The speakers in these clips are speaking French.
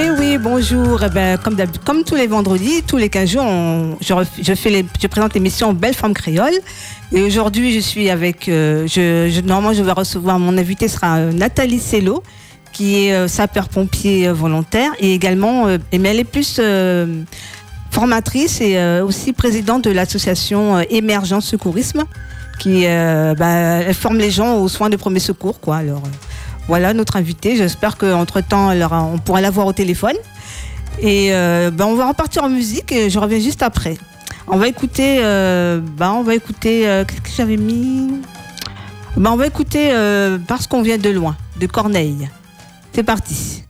Eh oui, bonjour. Eh ben, comme, tous les vendredis, tous les 15 jours, je, présente l'émission Belle Femme Créole. Et aujourd'hui, je suis avec. euh, normalement, je vais recevoir. Mon invité sera euh, Nathalie Cello, qui est euh, sapeur-pompier volontaire. Et également. mais elle est plus. formatrice et aussi présidente de l'association Émergence Secourisme qui elle forme les gens aux soins de premier secours voilà notre invité j'espère qu'entre temps on pourra la voir au téléphone. Et euh, bah, on va repartir en musique et je reviens juste après. On va écouter euh, bah, on va écouter euh, qu'est-ce que j'avais mis? Bah, on va écouter parce qu'on vient de loin de Corneille. C'est parti.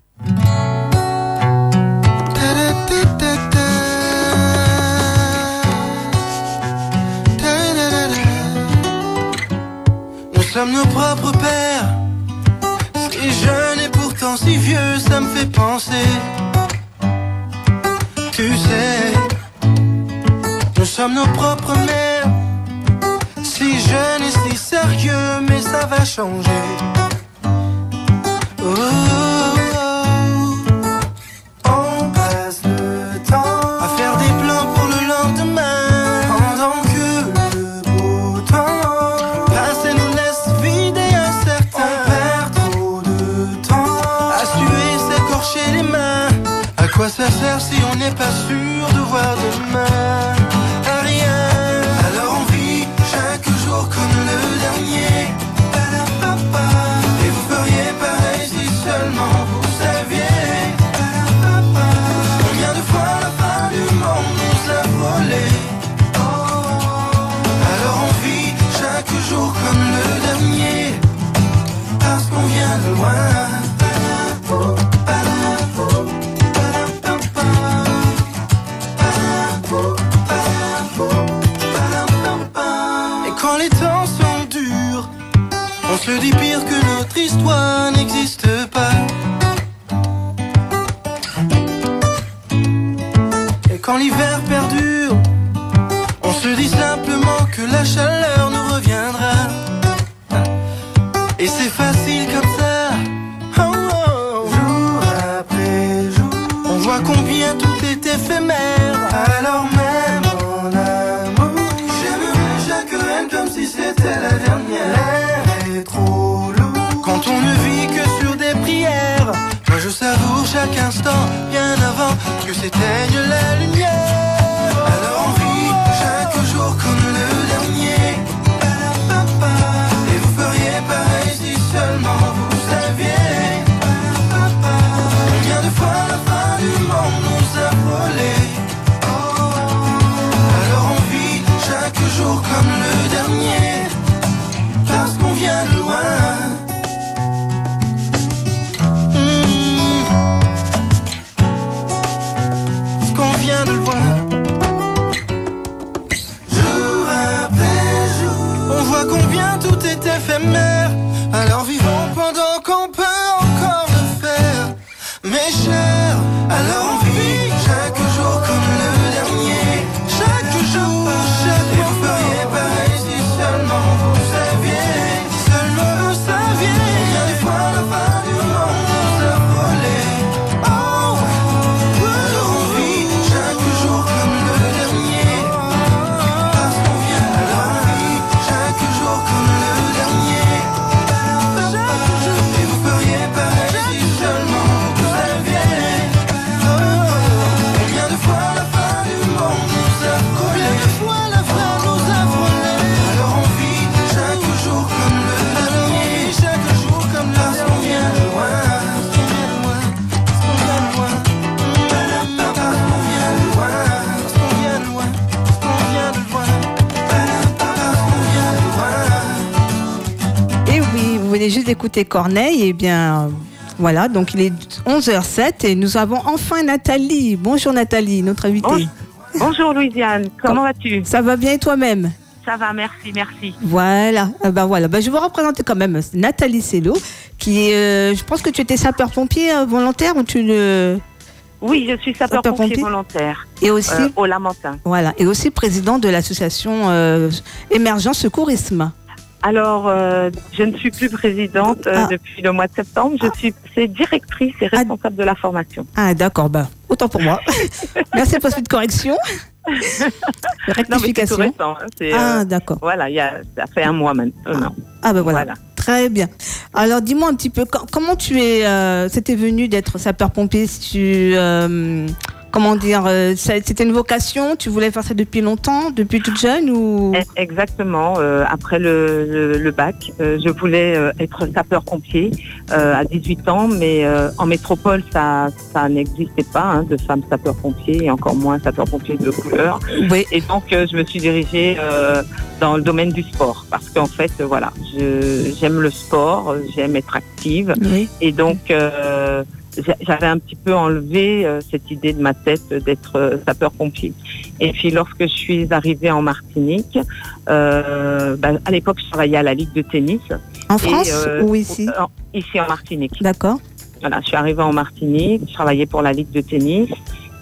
Nous sommes nos propres pères. Si vieux, ça me fait penser. Tu sais, nous sommes nos propres mères. Si jeune et si sérieux, mais ça va changer. Oh. N'est pas sûr de voir demain? D'écouter Corneille, et bien euh, voilà, donc il est 11h07 et nous avons enfin Nathalie. Bonjour Nathalie, notre invitée. Bonjour. Louisiane, comment vas-tu? Ça va bien et toi-même? Ça va, merci, merci. Voilà, Ah ben voilà, ben je vais vous représenter quand même Nathalie Cello, qui est, euh, je pense que tu étais sapeur-pompier euh, volontaire ou tu le... Oui, je suis Sapeur-pompier volontaire Et aussi, euh, au Lamentin. voilà, et aussi président de l'association Émergence Secourisme. Alors, euh, je ne suis plus présidente euh, Ah. depuis le mois de septembre. Je suis c'est directrice et responsable de la formation. Ah, d'accord, bah, autant pour moi. Merci pour cette correction. Non, mais c'est tout Rectification. récent. hein. Ah, euh, d'accord. voilà, il y a, ça fait un mois maintenant. Ah, ben voilà. Voilà. Très bien. Alors, dis-moi un petit peu, com- comment tu es, c'était venu d'être sapeur-pompier si tu, comment dire, euh, c'était une vocation, tu voulais faire ça depuis longtemps, depuis toute jeune ou? Eh, Exactement. euh, après le, le- le bac, euh, je voulais être sapeur-pompier à 18 ans, mais en métropole, ça, ça n'existait pas hein, de femmes sapeur-pompier et encore moins sapeur-pompier de couleur. Oui. Et donc, je me suis dirigée dans le domaine du sport parce qu'en fait, voilà, j'aime le sport, j'aime être active Oui. et donc. J'a- j'avais un petit peu enlevé euh, cette idée de ma tête d'être euh, sapeur-pompier. Et puis lorsque je suis arrivée en Martinique, euh, bah, à l'époque je travaillais à la Ligue de tennis. En France ou ici? en- Ici en Martinique. D'accord. Voilà, je suis arrivée en Martinique, je travaillais pour la Ligue de tennis.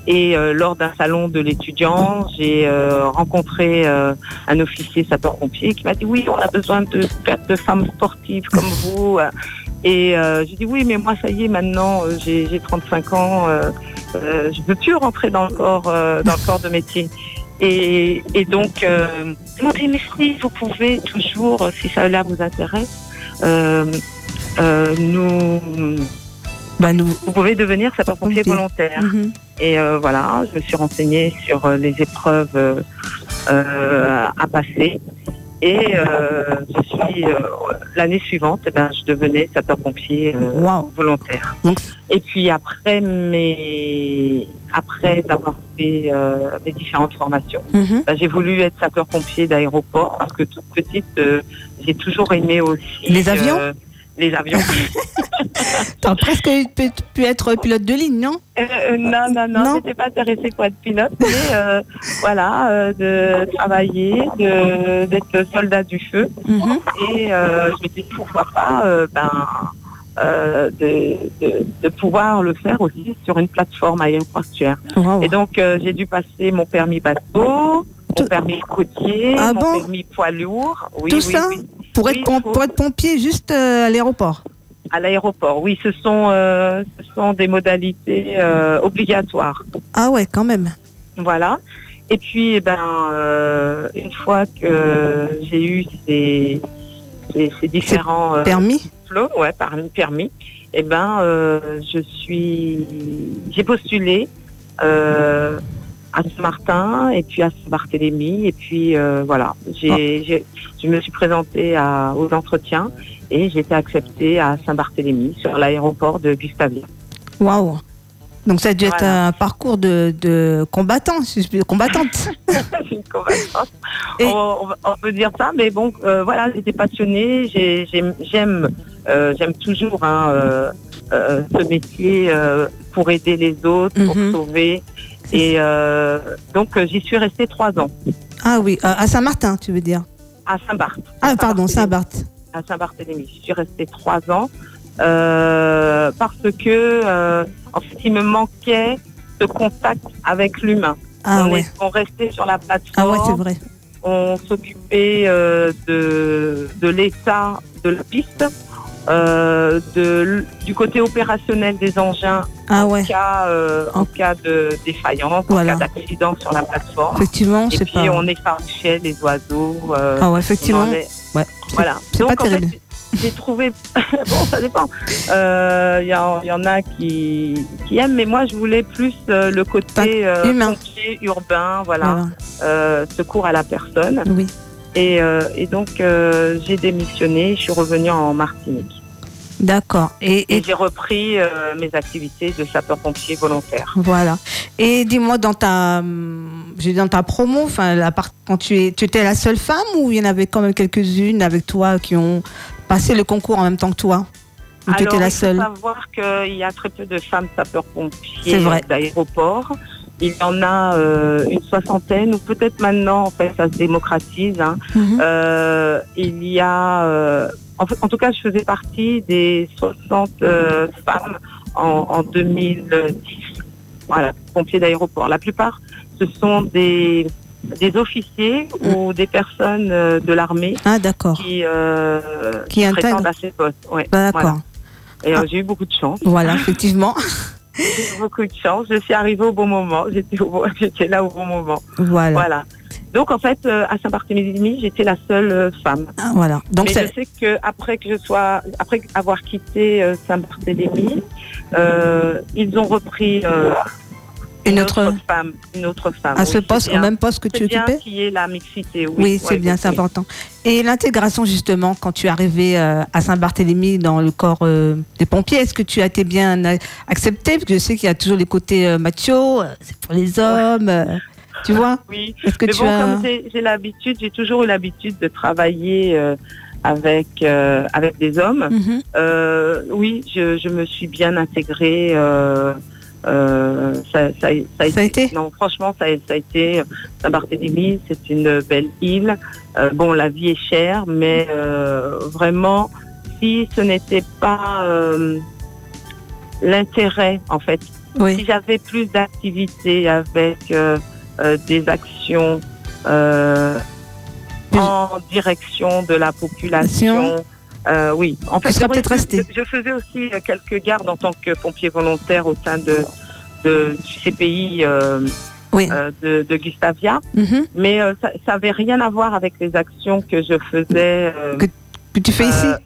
Et lors d'un salon de l'étudiant, j'ai rencontré un officier sapeur-pompier qui m'a dit oui, on a besoin de, de femmes sportives comme vous. Et euh, j'ai dit oui, mais moi ça y est, maintenant euh, j'ai j'ai 35 ans, euh, je veux plus rentrer dans le corps, dans le corps de métier. Et, et donc, euh, mais si vous pouvez toujours, si ça là vous intéresse, nous Bah, nous. vous pouvez devenir sapeur-pompier Pompier. volontaire. Mhm. Et voilà, je me suis renseignée sur les épreuves à passer. Et euh, je suis euh, l'année suivante, eh ben, je devenais sapeur-pompier euh, volontaire. Donc- Et puis après mes, après avoir fait euh, mes différentes formations, Mhm. ben, j'ai voulu être sapeur-pompier d'aéroport parce que toute petite, euh, j'ai toujours aimé aussi Les avions? euh, les avions. T'as presque pu, pu être pilote de ligne, non? Euh, euh, non, non, non, Non. j'étais pas intéressée pour être pilote, mais euh, voilà, euh, de travailler, de- d'être soldat du feu. Mhm. Et je me dis pourquoi pas ben, de, de, de pouvoir le faire aussi sur une plateforme aéroportuaire. Et donc j'ai dû passer mon permis bateau, mon permis côtier, Ah mon bon? permis poids lourd. Oui, Tout oui, ça? oui. Pour être, Oui, pom- faut- pour être pompier juste euh, à l'aéroport. À l'aéroport, oui, ce sont, euh, ce sont des modalités euh, obligatoires. Ah ouais, quand même. Voilà. Et puis, eh ben, euh, une fois que j'ai eu ces, ces, ces différents Permis? ouais, par permis, eh ben, je suis, j'ai postulé à Saint-Martin et puis à Saint-Barthélemy et puis euh, voilà, j'ai, j'ai- je me suis présentée à, aux entretiens et j'ai été acceptée à Saint-Barthélemy sur l'aéroport de Gustavia. Waouh. Donc ça a dû être un parcours de, de combattant, combattante. Une combattante. Et- On, peut dire ça, mais bon, euh, voilà, j'étais passionnée. j'ai- J'aime, j'aime, euh, j'aime toujours hein, euh, euh, ce métier euh, pour aider les autres, pour Mhm. sauver. Et euh, donc, euh, j'y suis restée trois ans Ah oui, à Saint-Martin, tu veux dire? à Saint-Barth. Ah pardon, Saint-Barth. À Saint-Barthélemy. Je suis restée trois ans euh, parce que, euh, en fait, il me manquait ce contact avec l'humain. Ah on, ouais. est- on restait sur la Ah plateforme. ouais, c'est vrai. on s'occupait de, de l'état de la piste, euh, de, du côté opérationnel des engins Ah en cas, euh, en En- cas de défaillance, Voilà. en cas d'accident sur la plateforme. effectivement, Et c'est puis pas. on effarouchait les oiseaux. euh, Ah ouais, effectivement. Ouais. voilà. c'est Donc pas en fait, terrible. j'ai trouvé. bon, ça dépend. Euh, Il y, y en a qui, qui aiment, mais moi je voulais plus le côté humain. pompier, urbain, voilà, Voilà. secours à la personne. Oui. Et, euh, et donc, euh, j'ai démissionné, je suis revenue en Martinique. D'accord. Et, j'ai repris euh, mes activités de sapeur-pompier volontaire. voilà. Et dis-moi dans ta, hum, dans ta promo, enfin la part, quand tu es, tu étais la seule femme ou il y en avait quand même quelques-unes avec toi qui ont passé le concours en même temps que toi? Ou tu étais la il seule? faut savoir qu'il y a très peu de femmes sapeurs-pompiers d'aéroport. Il y en a euh, une soixantaine, ou peut-être maintenant, en fait, ça se démocratise. hein. Mhm. Euh, il y a, en, tout cas, je faisais partie des 60 euh, femmes en, en 2010. Voilà, pompiers d'aéroport. La plupart, ce sont des, des officiers ou des personnes euh, de l'armée Ah, qui, euh, Qui qui prétendent à ces postes. Ouais, Ah, D'accord. voilà. Et Ah. j'ai eu beaucoup de chance. Voilà, effectivement. J'ai eu beaucoup de chance. Je suis arrivée au bon moment. J'étais bon- là au bon moment. Voilà. Voilà. Donc en fait, euh, à Saint-Barthélemy, j'étais la seule euh, femme. Ah, voilà. Donc, Mais je sais que après que je sois, après avoir quitté euh, Saint-Barthélemy, ils ont repris une autre. femme, une autre femme. À Oui, ce poste, au même poste que tu bien occupais qu'il y ait la mixité. Oui, Oui, c'est Ouais, bien, c'est important. Et l'intégration, justement, quand tu es arrivé euh, à Saint-Barthélemy dans le corps des pompiers, est-ce que tu as été bien euh, accepté Parce que je sais qu'il y a toujours les côtés machos, euh, c'est pour les hommes, tu vois Oui. Est-ce que Mais tu bon, as... comme j'ai l'habitude, j'ai toujours eu l'habitude de travailler euh, avec euh, avec des hommes. Mhm. Euh, oui, je, je me suis bien intégrée. euh, ça, ça, ça Ça a été Non, franchement, ça, a- ça a été Saint-Barthélemy, c'est une belle île. Euh, bon, la vie est chère, mais euh, vraiment, si ce n'était pas l'intérêt, en fait, si Oui, j'avais plus d'activités avec des actions euh, en direction de la population. euh, oui, en fait. Je, je faisais aussi euh, quelques gardes en tant que pompier volontaire au sein de, de du CPI euh, oui. euh, de, de Gustavia, Mhm. mais euh, ça n'avait rien à voir avec les actions que je faisais euh, Que tu fais ici? euh,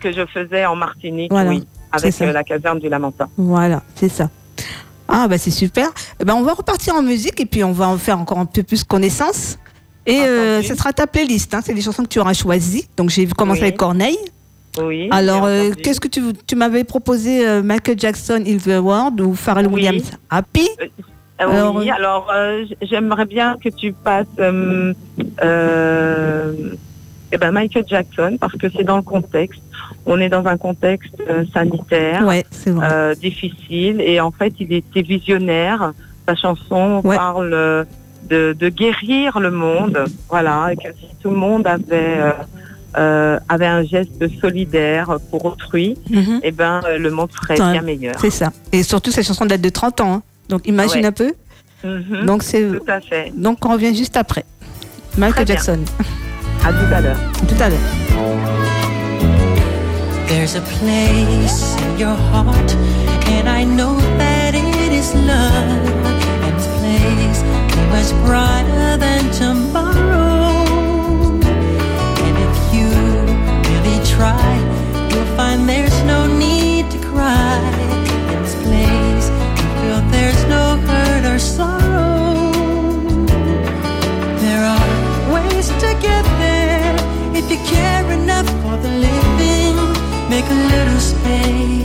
que je faisais en Martinique, Voilà, oui, avec euh, la caserne du Lamentin. Voilà, c'est ça. Ah, bah c'est super. Eh ben, on va repartir en musique et puis on va en faire encore un peu plus connaissance. Et euh, ce sera ta playlist, hein, c'est des chansons que tu auras choisies. Donc j'ai commencé Oui. avec Corneille. Oui. Alors, euh, qu'est-ce que tu, tu m'avais proposé euh, Michael Jackson, Il the World ou Pharrell Oui. Williams? Happy? Alors, oui, alors j'aimerais bien que tu passes eh ben Michael Jackson parce que c'est dans le contexte. On est dans un contexte euh, sanitaire Ouais, euh, difficile et en fait il était visionnaire. Sa chanson Ouais. parle euh, de, de guérir le monde, voilà, et que si tout le monde avait euh, avait un geste solidaire pour autrui, eh ben le monde serait Ouais. bien meilleur. c'est ça. Et surtout, cette chanson date de 30 ans. hein. Donc imagine un peu. Mhm, Donc, c'est, tout à fait. donc on revient juste après. Michael Très bien. Jackson, À tout à l'heure. tout à l'heure. There's a place in your heart, and I know that it is love. And this place is much brighter than tomorrow. And if you really try, you'll find there's no need to cry. In this place, you feel there's no hurt or sorrow. Care enough for the living. Make a little space,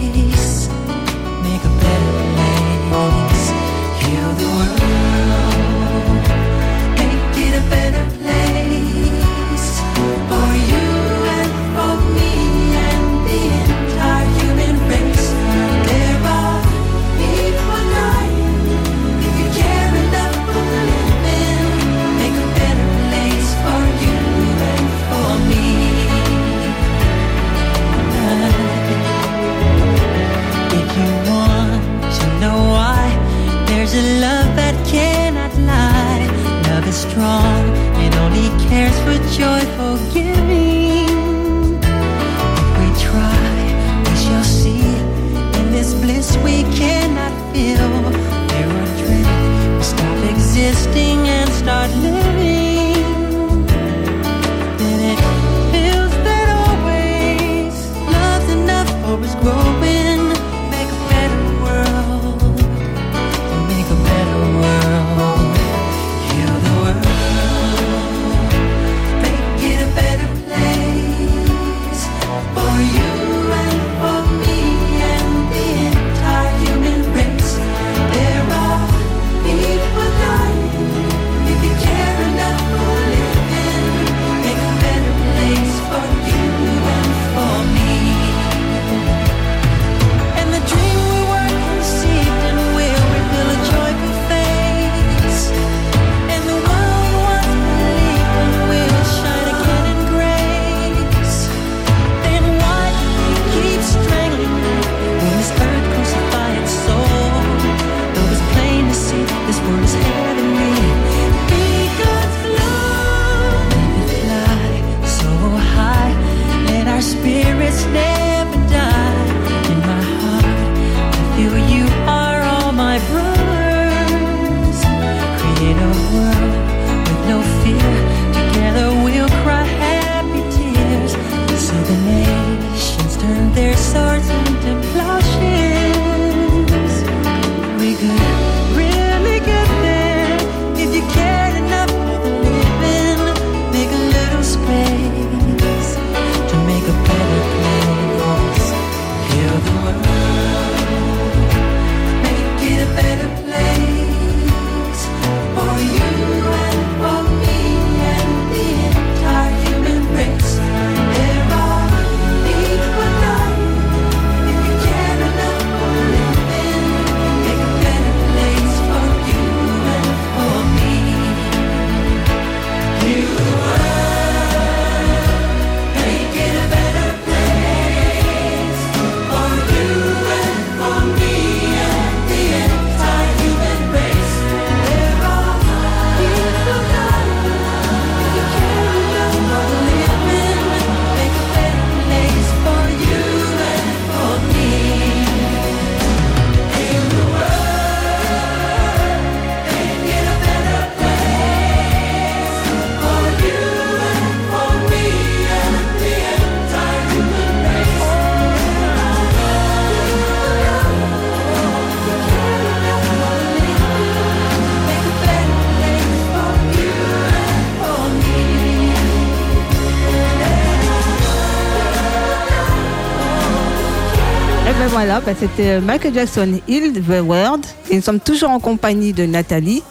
voilà, bah, c'était Michael Jackson, Heal the World. Et nous sommes toujours en compagnie de Nathalie,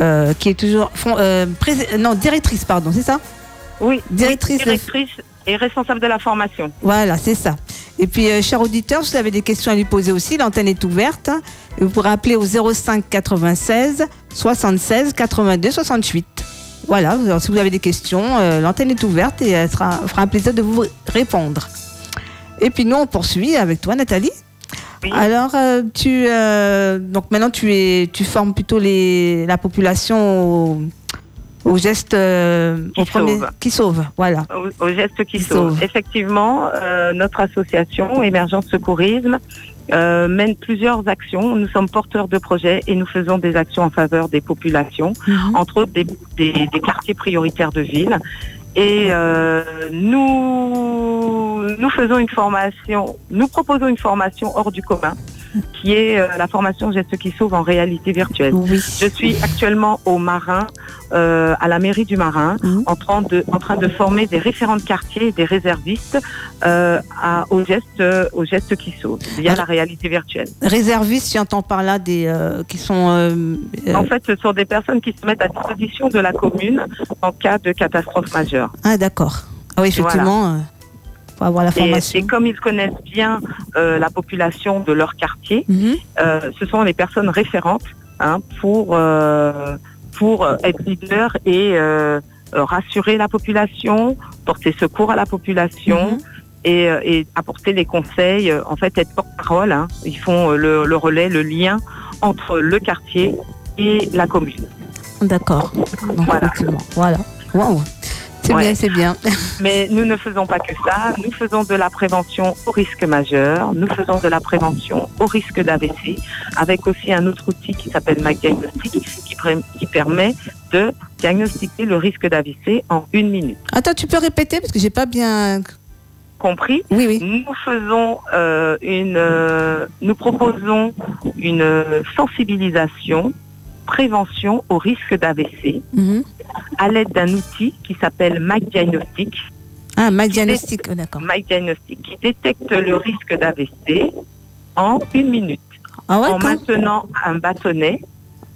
euh, qui est toujours euh, non, directrice, pardon, c'est ça? Oui, Directrice directrice et responsable de la formation. Voilà, c'est ça. Et puis, euh, chers auditeurs, si vous avez des questions à lui poser aussi, l'antenne est ouverte. hein. Et vous pourrez appeler au 05 96 76 82 68. Voilà, alors, si vous avez des questions, euh, l'antenne est ouverte et elle sera, fera un plaisir de vous répondre. Et puis nous, on poursuit avec toi, Nathalie. Oui. Alors, euh, tu, euh, donc maintenant, tu, es, tu formes plutôt les, la population au, au geste euh, Qui sauve. qui sauve. Voilà. Au, au geste qui Qui sauve. sauve. Effectivement, notre association Émergence Secourisme mène plusieurs actions. Nous sommes porteurs de projets et nous faisons des actions en faveur des populations, Mhm. entre autres des, des- des quartiers prioritaires de ville. Et euh, nous, nous faisons une formation, nous proposons une formation hors du commun, qui est euh, la formation Geste qui sauve en réalité virtuelle. Oui. Je suis actuellement au Marin, euh, à la mairie du Marin, Mhm. en, train de, en train de former des référents de quartier et des réservistes euh, à, au, geste, au geste qui sauve, via la réalité virtuelle. Réservistes, tu entends par là des qui sont. En fait, ce sont des personnes qui se mettent à disposition de la commune en cas de catastrophe majeure. Ah d'accord. Ah oui, effectivement, faut avoir la Et, formation. et comme ils connaissent bien euh, la population de leur quartier, Mhm. euh, ce sont les personnes référentes hein, pour, euh, pour être leader et rassurer la population, porter secours à la population. Mhm. Et, et apporter les conseils, en fait être porte-parole. hein. Ils font le, le relais, le lien entre le quartier et la commune. D'accord. Voilà. Voilà. Waouh. C'est Ouais. bien, c'est bien. Mais nous ne faisons pas que ça. Nous faisons de la prévention au risque majeur. Nous faisons de la prévention au risque d'AVC, avec aussi un autre outil qui s'appelle MyDiagnostic, qui, permet de diagnostiquer le risque d'AVC en une minute. Attends, tu peux répéter parce que j'ai pas bien. Compris? Oui, oui. Nous faisons euh, une, euh, nous proposons une sensibilisation, prévention au risque d'AVC Mhm. à l'aide d'un outil qui s'appelle MyDiagnostic. Ah, ma diagnostic. oh, d'accord. MyDiagnostic qui détecte le risque d'AVC en une minute Ah ouais, en maintenant un bâtonnet.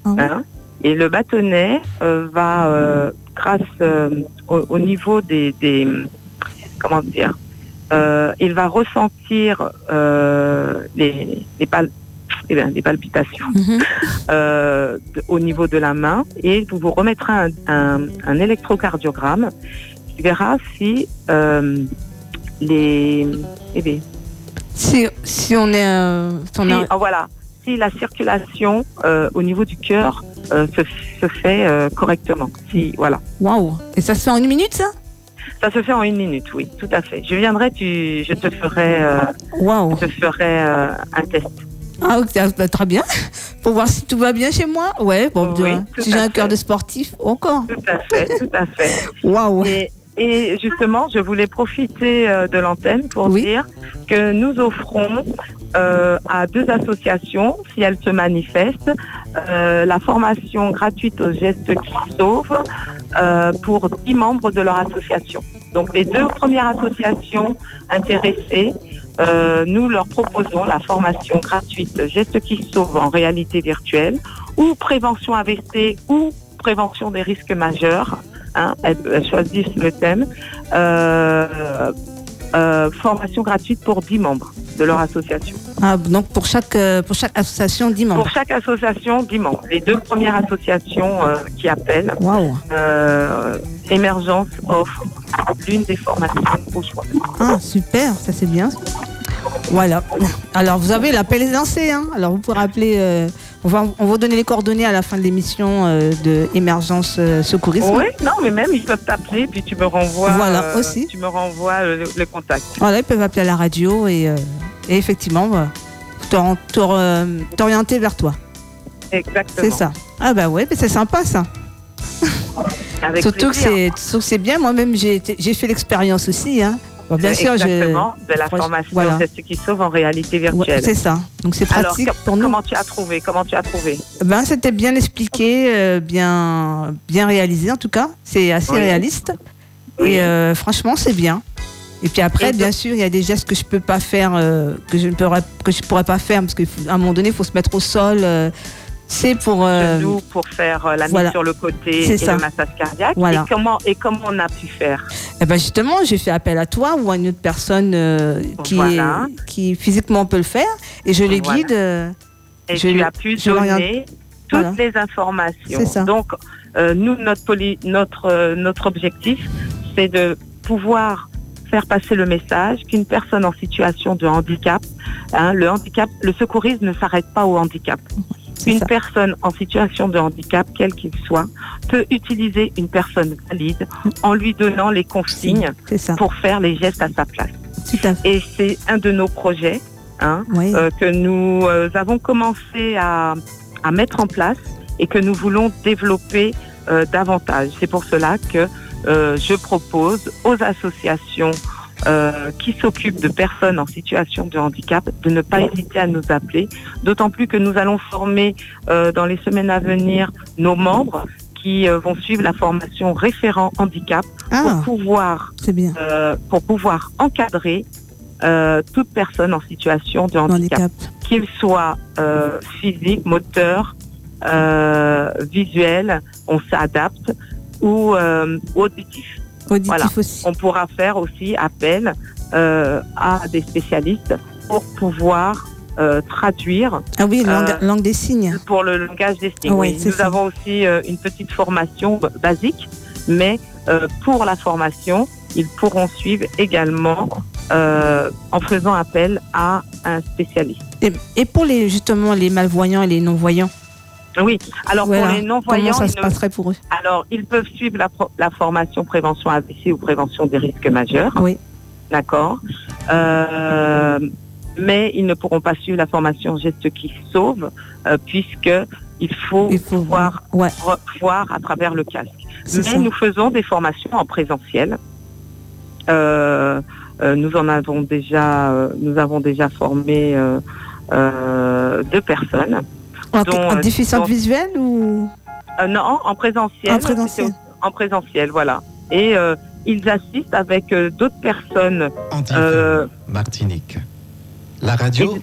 Ah ouais. hein, et le bâtonnet euh, va, euh, grâce euh, au, au niveau des, des- comment dire, il va ressentir les, les, eh bien, les palpitations Mhm. euh, au niveau de la main et vous vous remettra un, un- un électrocardiogramme qui verra si euh, les eh bien, Si, si on est. euh, si on si, a- ah, voilà, si la circulation au niveau du cœur se, se fait correctement. Si, voilà. Waouh. Et ça se fait en une minute, ça? Ça se fait en une minute, oui, tout à fait. Je viendrai, tu, je te ferai, euh, Waouh. je te ferai euh, un test. Ah, ok, ah, bah, très bien. Pour voir si tout va bien chez moi. Ouais, bon, Oui, si j'ai un cœur de sportif, encore. Tout à fait, tout à fait. Waouh. Et, et justement, je voulais profiter euh, de l'antenne pour Oui. dire que nous offrons euh, à deux associations, si elles se manifestent, euh, la formation gratuite aux gestes qui sauvent euh, pour 10 membres de leur association. Donc les deux premières associations intéressées, euh, nous leur proposons la formation gratuite Gestes qui sauvent en réalité virtuelle ou prévention AVC ou prévention des risques majeurs. Hein, elles, choisissent le thème. Euh, euh, formation gratuite pour 10 membres de leur association. Ah, donc pour chaque, euh, pour chaque association, 10 membres. Pour chaque association, 10 membres. Les deux premières associations euh, qui appellent, euh, Émergence offre l'une des formations au choix. Ah, super, ça c'est bien. Voilà. Alors, vous avez l'appel est lancé. Hein. Alors, vous pourrez appeler. Euh, on, va, on va vous donner les coordonnées à la fin de l'émission euh, de Émergence euh, Secourisme. Oui, non, mais même ils peuvent t'appeler, puis tu me renvoies. Voilà, aussi. Tu me renvoies le, le contact. Voilà, ils peuvent appeler à la radio et, euh, et effectivement, bah, t'or- t'or- euh, t'orienter vers toi. Exactement. C'est ça. Ah, bah ouais, mais c'est sympa ça. Avec Surtout que, surtout que c'est bien. Moi-même, j'ai fait l'expérience aussi. Hein. Bon, bien sûr. Exactement, de la formation voilà. C'est ce qui sauve en réalité Ouais, virtuelle. c'est ça. Donc c'est Alors, pratique pour nous. comment tu as trouvé Comment tu as trouvé? Ben, c'était bien expliqué, euh, bien, bien réalisé en tout cas. C'est assez Oui. réaliste. Oui. Et euh, franchement, c'est bien. Et puis après, Et bien sûr, il y a des gestes que je peux pas faire, euh, que je ne pourrais, que je pourrais pas faire parce qu'à un moment donné, il faut se mettre au sol. C'est pour. euh, genoux pour faire euh, la mise voilà. sur le côté et ça. le massage cardiaque. Voilà. Et comment et comment on a pu faire? Eh ben justement, j'ai fait appel à toi ou à une autre personne euh, qui, Voilà. est- qui physiquement peut le faire et je les guide. euh, Et Je tu le- as pu donner toutes les informations. Ça. Donc nous notre poli- notre notre objectif c'est de pouvoir faire passer le message qu'une personne en situation de handicap, hein, le handicap, le secourisme ne s'arrête pas au handicap. Une ça. personne en situation de handicap, quel qu'il soit, peut utiliser une personne valide en lui donnant les consignes pour faire les gestes à sa place. À. Et c'est un de nos projets hein, Oui. euh, que nous euh, avons commencé à, à mettre en place et que nous voulons développer euh, davantage. C'est pour cela que je propose aux associations euh, qui s'occupent de personnes en situation de handicap de ne pas hésiter à nous appeler, d'autant plus que nous allons former euh, dans les semaines à venir nos membres qui euh, vont suivre la formation référent handicap ah, pour pouvoir bien. pour pouvoir encadrer toute personne en situation de handicap, Handicap. qu'il soit physique, moteur, visuel, on s'adapte, ou auditif. Auditif Voilà. aussi. On pourra faire aussi appel euh, à des spécialistes pour pouvoir euh, traduire Ah oui, langue, Euh, langue des signes. pour le langage des signes. Oui. Nous ça. avons aussi euh, une petite formation basique, mais pour la formation, ils pourront suivre également en faisant appel à un spécialiste. Et, et pour les justement les malvoyants et les non-voyants, Oui. Alors voilà. pour les non-voyants, comment ça se passerait pour eux alors ils peuvent suivre la, formation prévention AVC ou prévention des risques majeurs. Oui. D'accord. Euh, mais ils ne pourront pas suivre la formation gestes qui sauvent, euh, puisque il faut Il faut pouvoir Ouais, re- voir à travers le casque. Mais ça. nous faisons des formations en présentiel. Euh, euh, nous en avons déjà, nous avons déjà formé deux personnes. En, dont, en euh, déficience dont- visuelle ou? Euh, non, en présentiel. En présentiel. En présentiel, voilà. Et euh, ils assistent avec euh, d'autres personnes. Antifa, Euh, Martinique. La radio,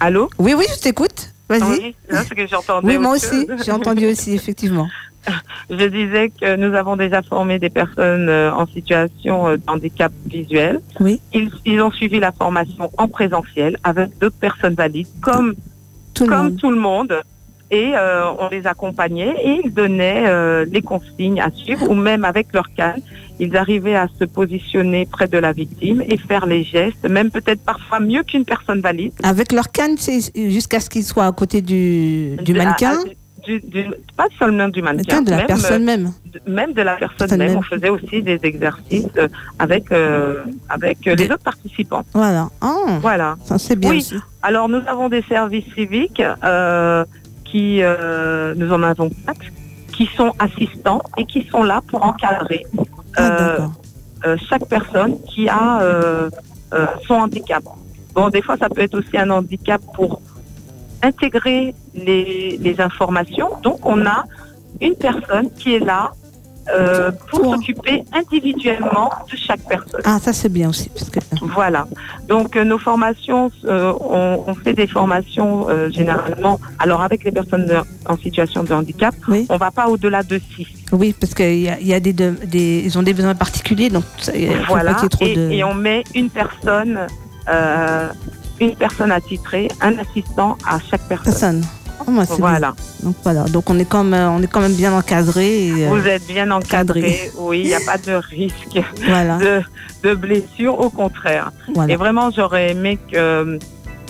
allô? Oui, oui, je t'écoute. Vas-y. Oui. Oui, moi aussi. J'ai entendu aussi, effectivement. Je disais que nous avons déjà formé des personnes en situation euh, de handicap visuel. Oui. Ils, ils ont suivi la formation en présentiel avec d'autres personnes valides, comme Tout comme monde. tout le monde. Et euh, on les accompagnait et ils donnaient euh, les consignes à suivre ou même avec leur canne, ils arrivaient à se positionner près de la victime et faire les gestes, même peut-être parfois mieux qu'une personne valide. Avec leur canne, c'est jusqu'à ce qu'ils soient à côté du, du De- mannequin? à- du- du- pas seulement du mannequin, de la même, personne même. même de la personne Personne même. même. On faisait aussi des exercices euh, avec euh, avec euh, Des- les autres participants. Voilà. Ah, Voilà. ça c'est bien Oui. aussi. Alors nous avons des services civiques euh, qui, euh, nous en avons quatre, qui sont assistants et qui sont là pour encadrer Ah, chaque personne qui a son handicap. Bon, des fois ça peut être aussi un handicap pour intégrer les, les informations. Donc on a une personne qui est là euh, pour Pour- s'occuper individuellement de chaque personne. Ah, ça c'est bien aussi. Parce que, Voilà. Donc euh, nos formations, euh, on, on fait des formations euh, généralement. Alors avec les personnes de- en situation de handicap, Oui. on va pas au-delà de six. oui, parce qu'il y a, il y a des, de- des, ils ont des besoins particuliers, donc ça- Voilà. trop Et, de. et on met une personne, euh, une personne attitrée, un assistant à chaque personne. Personne. Ah, moi. Voilà. Donc voilà. Donc on est quand même, on est quand même bien encadré. et, euh, Vous êtes bien encadré. Cadré. Oui, il n'y a pas de risque voilà. de, de blessure, au contraire. Et vraiment, j'aurais aimé que euh,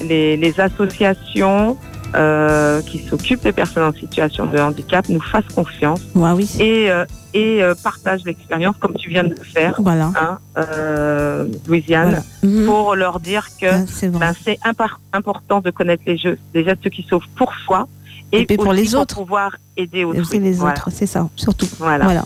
les, les associations euh, qui s'occupent des personnes en situation de handicap nous fassent confiance Ouais, oui. et, euh, et euh, partagent l'expérience comme tu viens de le faire, Voilà. hein, euh, Louisiane, Voilà. Mhm. pour leur dire que Ah, c'est ben, important de connaître les jeux, les gestes qui sauvent pour soi et, pour les autres. pouvoir aider autrui. aussi les Voilà. autres, c'est ça, surtout. Voilà.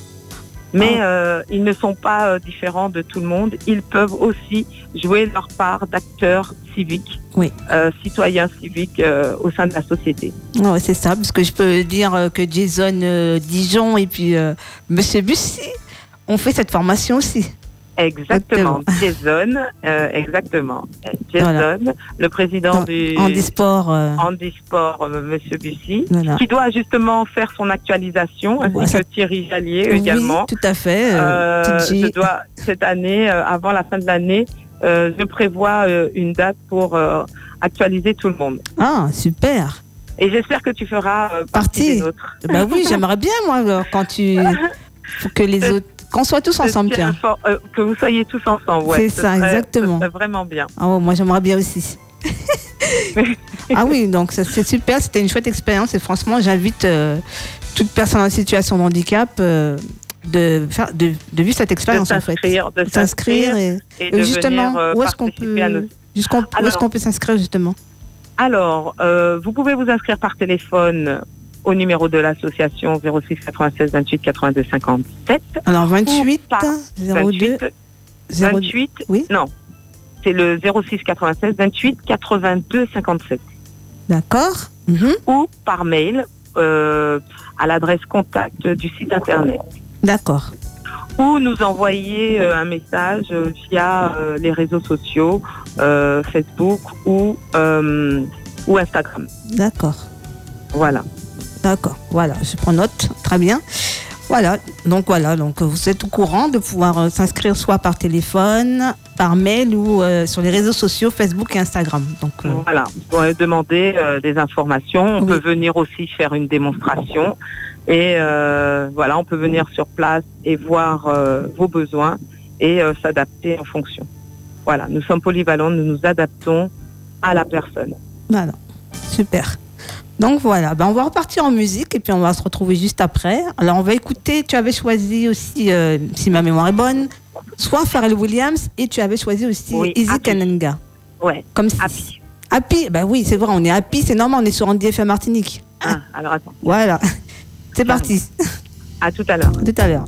Mais Ah. euh, ils ne sont pas euh, différents de tout le monde. Ils peuvent aussi jouer leur part d'acteurs civiques, Oui. euh, citoyens civiques au sein de la société. Ouais, c'est ça, parce que je peux dire que Jason Dijon et puis Monsieur Bussy ont fait cette formation aussi. Exactement, Jason, euh, exactement. Jason, Voilà. le président Dans- du Handisport. euh, Handisport, euh, Monsieur Bussy, Voilà. qui doit justement faire son actualisation, ainsi Ouais, ça- que Thierry Jallier oui, également. tout à fait. euh, je dois cette année, avant la fin de l'année, je prévois une date pour actualiser tout le monde. Ah, super. Et j'espère que tu feras partie Partie. des. Bah oui, j'aimerais bien, moi, alors, quand tu. Que les autres. Qu'on soit tous ensemble, tiens. euh, que vous soyez tous ensemble. Ouais, C'est ce ça, serait- exactement. ce serait vraiment bien. Ah ouais, moi, j'aimerais bien aussi. ah oui, donc c'est super. C'était une chouette expérience et franchement, j'invite euh, toute personne en situation de handicap euh, de, faire, de, de vivre cette expérience, en fait. s'inscrire, de S'inscrire s'inscrire et, et et de justement, venir où est-ce qu'on peut, jusqu'on- est-ce qu'on peut s'inscrire, justement? Alors, vous pouvez vous inscrire par téléphone au numéro de l'association 06 96 28 82 57. Alors, 28 par 02 28, 02. 28 Oui. Non, c'est le 06 96 28 82 57. D'accord Mhm. Ou par mail euh, à l'adresse contact du site internet. D'accord. Ou nous envoyer euh, un message euh, via euh, les réseaux sociaux, Facebook ou, ou Instagram. D'accord. Voilà. D'accord, voilà, je prends note, très bien. Voilà, donc voilà, donc vous êtes au courant de pouvoir euh, s'inscrire soit par téléphone, par mail ou euh, sur les réseaux sociaux Facebook et Instagram. Donc euh, Voilà, pour demander euh, des informations. On Oui. peut venir aussi faire une démonstration. Et voilà, on peut venir sur place et voir vos besoins et s'adapter en fonction. Voilà, nous sommes polyvalents, nous nous adaptons à la personne. voilà, super. Donc voilà, ben on va repartir en musique et puis on va se retrouver juste après. Alors on va écouter, tu avais choisi aussi, euh, si ma mémoire est bonne, soit Pharrell Williams et tu avais choisi aussi Oui, Easy Happy. Kananga. Ouais, Comme si- happy. Happy, ben oui, c'est vrai, on est happy, c'est normal, on est sur Andy FM Martinique. Ah, alors attends, Voilà, c'est parti, à tout à l'heure. à tout à l'heure.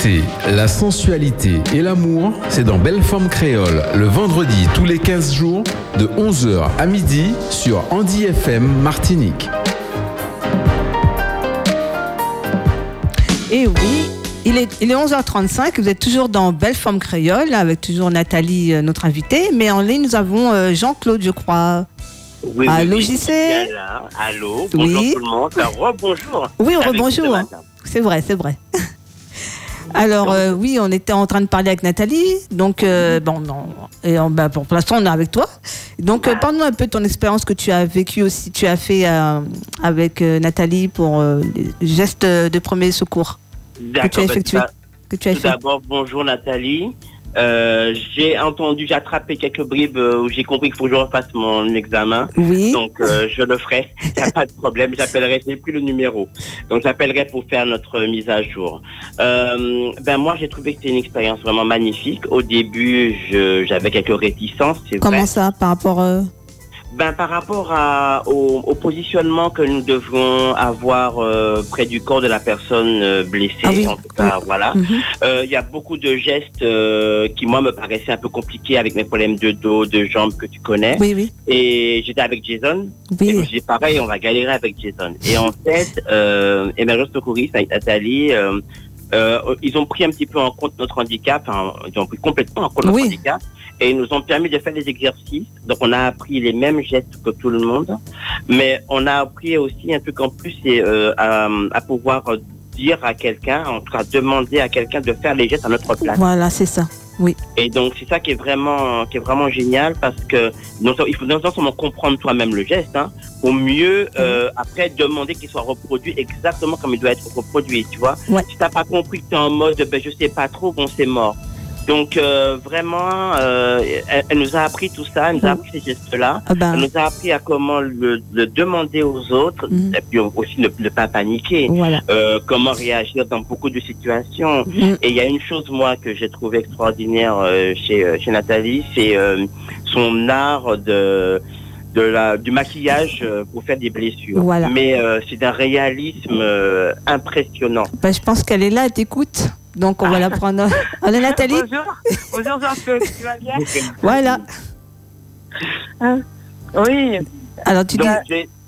La beauté, la sensualité et l'amour, c'est dans Belle Forme Créole, le vendredi tous les 15 jours, de 11h à midi sur Andy FM Martinique. Et oui, il est, il est 11h35, vous êtes toujours dans Belle Forme Créole, avec toujours Nathalie, euh, notre invitée. Mais en ligne, nous avons euh, Jean-Claude, je crois. Oui, Allô, oui, JC? Allô, bonjour Oui. tout le monde. Rebonjour. Oui, rebonjour. C'est vrai, c'est vrai. Alors, euh, oui, on était en train de parler avec Nathalie. Donc, euh, bon, non. Et on- bah, pour, l'instant, on est avec toi. Donc, euh, parle-nous un peu de ton expérience que tu as vécue aussi. Tu as fait euh, avec euh, Nathalie pour euh, les gestes de premier secours D'accord. tu as bah, effectué. tout que d'abord, bonjour Nathalie. Euh, j'ai entendu, j'ai attrapé quelques bribes euh, où j'ai compris qu'il faut que je refasse mon examen. Oui. Donc, euh, je le ferai. Il n'y a pas de problème. J'appellerai, c'est plus le numéro. Donc, j'appellerai pour faire notre mise à jour. Euh, ben, moi, j'ai trouvé que c'était une expérience vraiment magnifique. Au début, je- j'avais quelques réticences, vrai. Comment ça, par rapport. Ben, par rapport à, au, au positionnement que nous devons avoir euh, près du corps de la personne euh, blessée, Ah oui, en tout cas, voilà. mhm. Euh, Il y a beaucoup de gestes euh, qui, moi, me paraissaient un peu compliqués avec mes problèmes de dos, de jambes que tu connais. Oui, oui. Et j'étais avec Jason. Et Oui. suis dit, pareil, on va galérer avec Jason. Et en fait, euh, Emergence Secouriste avec Nathalie, euh, euh, ils ont pris un petit peu en compte notre handicap, enfin, ils ont pris complètement en compte notre handicap, et ils nous ont permis de faire des exercices. Donc, on a appris les mêmes gestes que tout le monde, mais on a appris aussi un truc en plus, c'est euh, à, à pouvoir dire à quelqu'un, en tout cas demander à quelqu'un de faire les gestes à notre place. Voilà, c'est ça. Et donc c'est ça qui est vraiment qui est vraiment génial parce que non, il faut non seulement comprendre toi-même le geste, hein, pour mieux euh, après demander qu'il soit reproduit exactement comme il doit être reproduit, tu vois. Ouais. Si t'as pas compris que t'es en mode ben je sais pas trop, bon c'est mort. Donc euh, vraiment, euh, elle, elle nous a appris tout ça, elle nous a Mhm. appris ces gestes-là. Ah ben, Elle nous a appris à comment le, le demander aux autres, Mhm. et puis aussi ne, ne pas paniquer. voilà. Euh, comment réagir dans beaucoup de situations. Mhm. Et il y a une chose, moi, que j'ai trouvé extraordinaire euh, chez, euh, chez Nathalie, c'est euh, son art de, de la, du maquillage euh, pour faire des blessures. Voilà. Mais euh, c'est d'un réalisme euh, impressionnant. Ben, je pense qu'elle est là, elle t'écoute. Donc, on va la prendre. Allez, Nathalie. Bonjour, bonjour Jean-Claude, tu vas bien? Voilà. Oui, Alors, tu. Donc,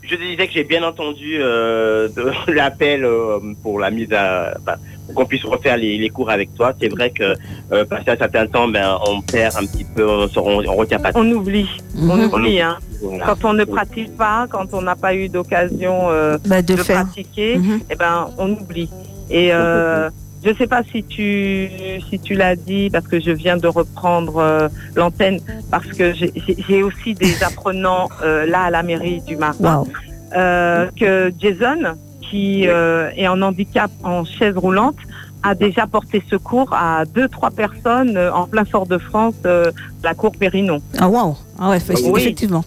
je disais que j'ai bien entendu euh, l'appel euh, pour la mise à... pour qu'on puisse refaire les, les cours avec toi. C'est vrai que euh, passé un certain temps, ben, on perd un petit peu, on, on, on retient pas on oublie, on Mhm. oublie. Hein. Voilà. Quand on ne pratique pas, quand on n'a pas eu d'occasion euh, Bah, de de faire. pratiquer, Mhm. eh ben, on oublie. Et euh, je ne sais pas si tu, si tu l'as dit, parce que je viens de reprendre euh, l'antenne, parce que j'ai- aussi des apprenants euh, là à la mairie du euh, que Jason, qui euh, est en handicap en chaise roulante, a déjà porté secours à deux, trois personnes euh, en plein Fort-de-France, euh, la cour Périnon. Ah, waouh. Ah, ouais, Oui. effectivement.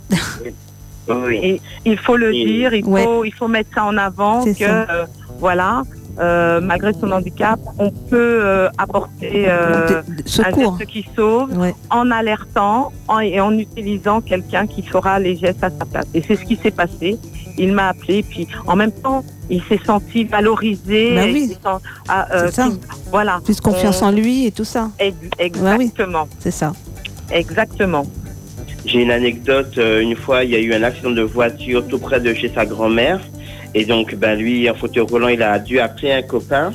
Oui. Et il faut le Et- dire, il faut, il faut mettre ça en avant que euh, voilà, euh, malgré son handicap, on peut euh, apporter euh, De- de- un secours. geste qui sauve Ouais. en alertant en- et en utilisant quelqu'un qui fera les gestes à sa place. Et c'est ce qui s'est passé. Il m'a appelé, puis en même temps, il s'est senti valorisé. Bah oui. sent- ah, euh, C'est ça. qu'il- Voilà. Plus confiance On- en lui et tout ça. Ex- Bah oui. Exactement. C'est ça. Exactement. J'ai une anecdote. euh, une fois, il y a eu un accident de voiture tout près de chez sa grand-mère. Et donc, ben, lui, en fauteuil roulant, il a dû appeler un copain.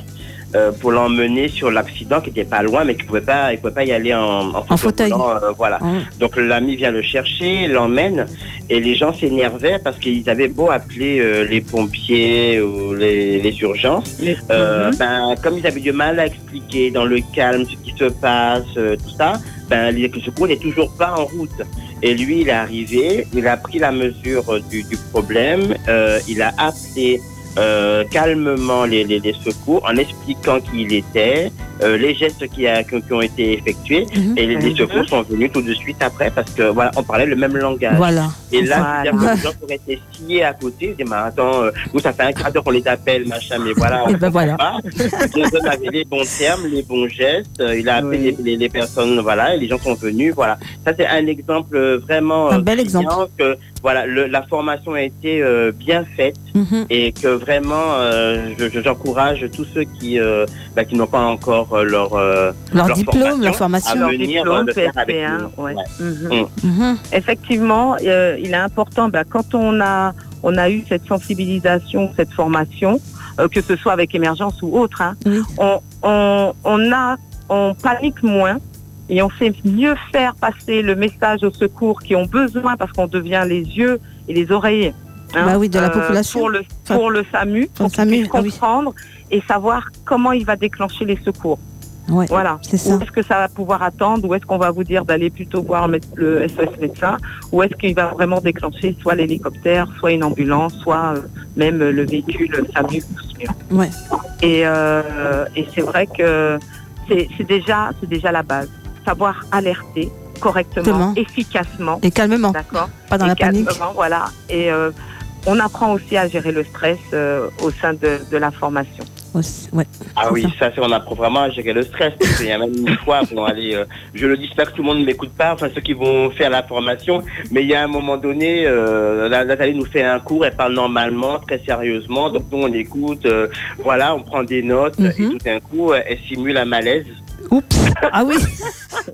Euh, pour l'emmener sur l'accident qui était pas loin, mais qui pouvait pas, il pouvait pas y aller en, en, fauteuil. euh, voilà. Ouais. Donc l'ami vient le chercher, l'emmène, et les gens s'énervaient parce qu'ils avaient beau appeler euh, les pompiers ou les, les urgences, ben, comme ils avaient du mal à expliquer dans le calme ce qui se passe, tout ça, ben, les secours n'est toujours pas en route. Et lui, il est arrivé, il a pris la mesure du, du problème, il a appelé euh, calmement les, les, les secours en expliquant qui il était, euh, les gestes qui, a, qui, ont été effectués, Mhm. et les, les Mhm. secours sont venus tout de suite après parce que voilà, on parlait le même langage. Voilà. Et là, Voilà. les gens pourraient être sciés à côté, ils mais attends, euh, nous, ça fait un quart d'heure qu'on les appelle, machin, mais voilà, on Et ben voilà. pas. Avait les bons termes, les bons gestes, euh, il a appelé Oui. les, les, les personnes, voilà, et les gens sont venus, voilà. Ça, c'est un exemple vraiment... Un bel exemple. Que, voilà, le- la formation a été euh, bien faite Mhm. et que vraiment, euh, je- je- j'encourage tous ceux qui, euh, bah, qui n'ont pas encore euh, leur... euh, Leur Leur diplôme, leur à formation. Leur venir, diplôme, euh, le faire avec PSP1, nous. ouais. Ouais. Mhm. Mhm. Effectivement, il est important, bah, quand on a, on a eu cette sensibilisation, cette formation, euh, que ce soit avec émergence ou autre, hein, on, on, on a, on panique moins et on sait mieux faire passer le message aux secours qui ont besoin parce qu'on devient les yeux et les oreilles. hein, Bah oui, de la population. Pour le, Enfin, pour le SAMU, pour pour SAMU, ah oui. comprendre et savoir comment il va déclencher les secours. Ouais. Voilà. C'est ça. Où est-ce que ça va pouvoir attendre? Ou est-ce qu'on va vous dire d'aller plutôt voir le, SOS médecin? Ou est-ce qu'il va vraiment déclencher soit l'hélicoptère, soit une ambulance, soit euh, même le véhicule SAMU? Ouais. Et, euh, et c'est vrai que c'est c'est déjà, c'est déjà la base. Savoir alerter correctement, Exactement. efficacement, Et calmement, d'accord pas dans et la panique. calmement, voilà. Et euh, on apprend aussi à gérer le stress euh, au sein de, de la formation. Ouais. Ah oui, ça. ça, c'est on apprend vraiment à gérer le stress. Parce qu'il y a même une fois, bon, allez, euh, je le dis, j'espère que tout le monde ne m'écoute pas, enfin ceux qui vont faire la formation, mais il y a un moment donné, euh, la- Nathalie nous fait un cours, elle parle normalement, très sérieusement, donc nous on écoute, euh, voilà, on prend des notes, Mhm. et tout d'un coup, elle simule un malaise. Oups. Ah oui.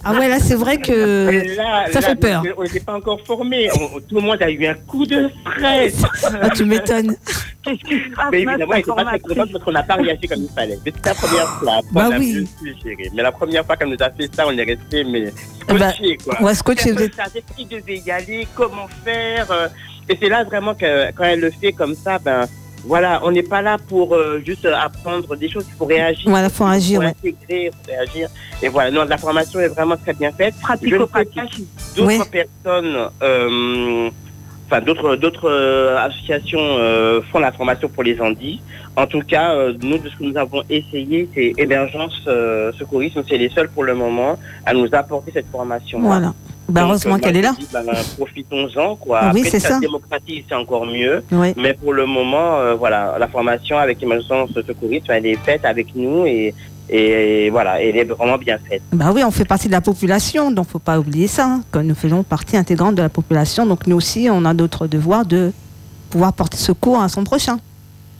Ah ouais, là, c'est vrai que là, ça là, fait peur. On n'était pas encore formés, On- tout le monde a eu un coup de stress. ah, tu m'étonnes. Qu'est-ce qui se passe Mais ma évidemment, ils n'étaient pas très contents parce qu'on n'a pas réagi comme il fallait. C'était la première fois. Bah on a oui. gérer. Mais la première fois qu'elle nous a fait ça, on est resté mais Bah, scotché, quoi. On va scotcher. Elle savait qui devait y aller, comment faire. euh, Et c'est là vraiment que quand elle le fait comme ça, ben voilà, on n'est pas là pour euh, juste apprendre des choses, il faut réagir. Voilà, faut réagir, Faut ouais. intégrer, faut réagir. Et voilà, non, la formation est vraiment très bien faite. Je ne sais Pratico-pratique. pas si d'autres personnes, euh, enfin d'autres d'autres euh, associations euh, font la formation pour les Andis. En tout cas, euh, nous de ce que nous avons essayé, c'est Émergence euh, Secourisme, c'est les seuls pour le moment à nous apporter cette formation. Voilà. Bah, heureusement qu'elle est là. ben, Profitons-en, quoi. Oui, Après, ça. se démocratise, c'est encore mieux. Mais pour le moment, euh, voilà, la formation avec Émergence Secourisme, elle est faite avec nous et, et voilà, elle est vraiment bien faite. Bah oui, on fait partie de la population, donc faut pas oublier ça, hein, que nous faisons partie intégrante de la population. Donc nous aussi, on a notre devoir de pouvoir porter secours à son prochain.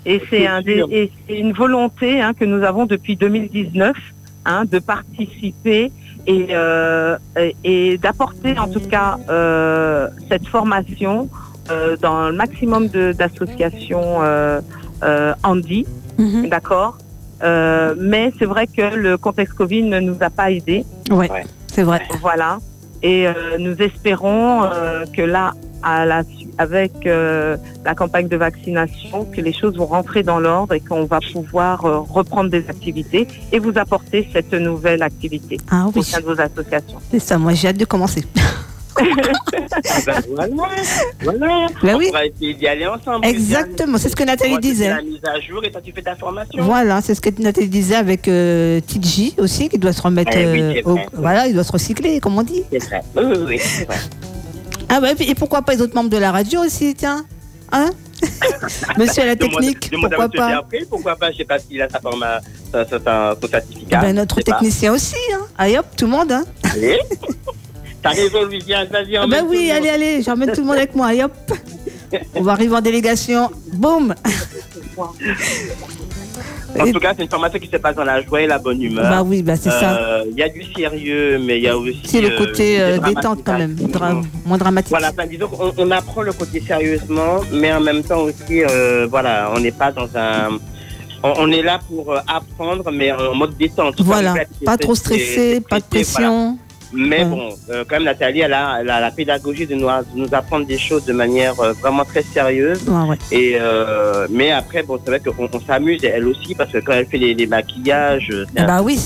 Et c'est un des- et c'est une volonté hein, que nous avons depuis 2019 hein, de participer et, euh, et, et d'apporter en tout cas euh, cette formation euh, dans le maximum de- d'associations euh, euh, Andy, Mhm. d'accord? Euh, mais c'est vrai que le contexte Covid ne nous a pas aidés. Ouais. c'est vrai. Voilà. Et euh, nous espérons euh, que là, à la, su- avec euh, la campagne de vaccination, que les choses vont rentrer dans l'ordre et qu'on va pouvoir euh, reprendre des activités et vous apporter cette nouvelle activité Ah au sein de vos associations. c'est ça. Moi, j'ai hâte de commencer. Ah ben voilà, voilà. Bah On oui. va essayer d'y aller ensemble. Exactement, c'est ce que Nathalie Moi, disait. la mise à jour et toi tu fais ta formation. Voilà, c'est ce que Nathalie disait avec euh, Tidji aussi, qui doit se remettre. Eh oui, euh, au-. Voilà, il doit se recycler, comme on dit. C'est vrai. Oui, oui, oui, c'est vrai. Ah ouais, et pourquoi pas les autres membres de la radio aussi, tiens Hein Monsieur à la Demande- technique, demande à pourquoi monsieur pas Biapré, pourquoi pas, je sais pas s'il a sa forma, sa, sa, sa- son certificat. ben, Notre pas. technicien aussi, hein. Allez hop, tout le monde. Hein. Allez. T'as raison, Vivian, vas-y, ben oui, le allez, monde. allez, j'emmène tout le monde avec moi. Allez hop. On va arriver en délégation. Boum En tout cas, c'est une formation qui se passe dans la joie et la bonne humeur. Bah oui, bah c'est ça. Euh, Il y a du sérieux, mais il y a aussi. C'est le euh, côté euh, détente quand même, dra- moins dramatique. Voilà, disons qu'on on apprend le côté sérieusement, mais en même temps aussi, euh, voilà, on n'est pas dans un on, on est là pour apprendre, mais en mode détente. Voilà, Pas trop stressé, pas de voilà. Mais Ouais. bon, euh, quand même, Nathalie, elle a, elle a la pédagogie de nous, de nous apprendre des choses de manière euh, vraiment très sérieuse. Ouais, ouais. Et euh, mais après, bon, c'est vrai qu'on on s'amuse, elle aussi, parce que quand elle fait les, les maquillages, euh, c'est Ah un- bah oui,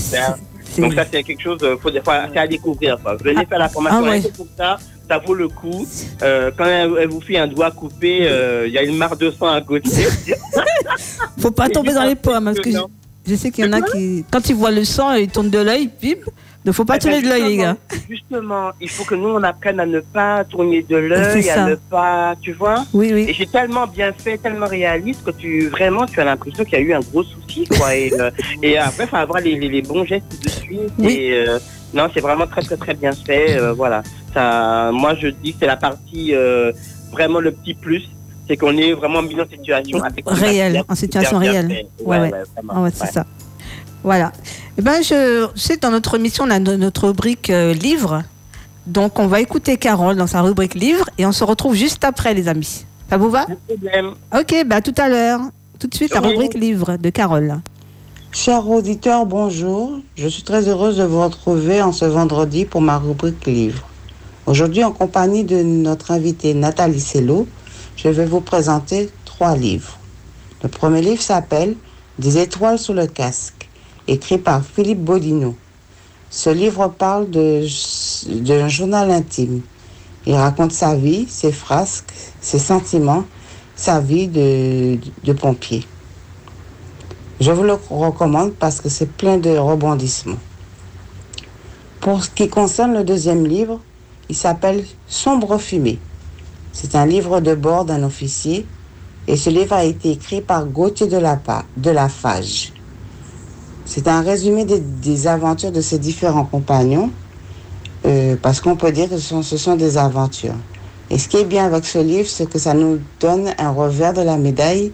donc ça c'est quelque chose, faut des fois, c'est à découvrir. Quoi. Venez faire la formation ah ouais. pour ça, ça vaut le coup. Quand elle, elle vous fait un doigt coupé, il y a une mare de sang à côté. faut pas tomber dans les pommes, parce que je, je sais qu'il y en a qui, quand ils voient le sang, ils tournent de l'œil, bim. Ne faut pas Eh ben, tourner de l'œil, les gars. justement, il faut que nous on apprenne à ne pas tourner de l'œil, à ne pas, tu vois. Oui, Et oui. j'ai tellement bien fait, tellement réaliste que tu vraiment tu as l'impression qu'il y a eu un gros souci quoi. Et, euh, et après, faut avoir les, les, les bons gestes de suite. Oui. Et euh, non, c'est vraiment très très très bien fait. euh, voilà. Ça, moi je dis que c'est la partie euh, vraiment le petit plus, c'est qu'on est vraiment mis en situation avec Réel, en situation réelle. Ouais, ouais. c'est ça. Voilà. Eh ben, je sais, dans notre émission, on a no- notre rubrique euh, livre. Donc, on va écouter Carole dans sa rubrique livre et on se retrouve juste après, les amis. Ça vous va? Pas de problème. Ok, bah, à tout à l'heure. Tout de suite, la rubrique livre de Carole. Chers auditeurs, bonjour. Je suis très heureuse de vous retrouver en ce vendredi pour ma rubrique livre. Aujourd'hui, en compagnie de notre invitée Nathalie Sello, je vais vous présenter trois livres. Le premier livre s'appelle Des étoiles sous le casque, écrit par Philippe Bodino. Ce livre parle d'un journal intime. Il raconte sa vie, ses frasques, ses sentiments, sa vie de, pompier. Je vous le recommande parce que c'est plein de rebondissements. Pour ce qui concerne le deuxième livre, il s'appelle Sombre fumée. C'est un livre de bord d'un officier et ce livre a été écrit par Gauthier de la, de la Fage. C'est un résumé des, aventures de ses différents compagnons euh, parce qu'on peut dire que ce sont, ce sont des aventures. Et ce qui est bien avec ce livre, c'est que ça nous donne un revers de la médaille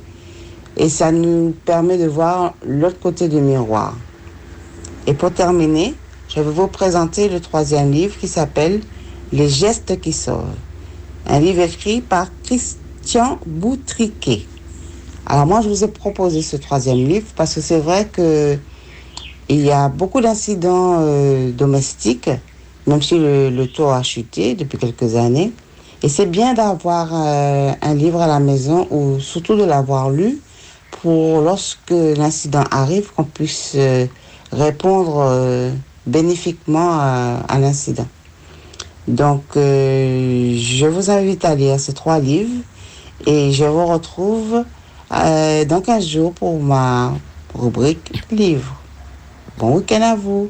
et ça nous permet de voir l'autre côté du miroir. Et pour terminer, je vais vous présenter le troisième livre qui s'appelle Les gestes qui sauvent. Un livre écrit par Christian Boutriquet. Alors moi, je vous ai proposé ce troisième livre parce que c'est vrai que il y a beaucoup d'incidents euh, domestiques, même si le, le taux a chuté depuis quelques années. Et c'est bien d'avoir euh, un livre à la maison ou surtout de l'avoir lu pour lorsque l'incident arrive, qu'on puisse euh, répondre euh, bénéfiquement à, à l'incident. Donc, euh, je vous invite à lire ces trois livres et je vous retrouve euh, dans 15 jours pour ma rubrique livre. Bon week-end à vous.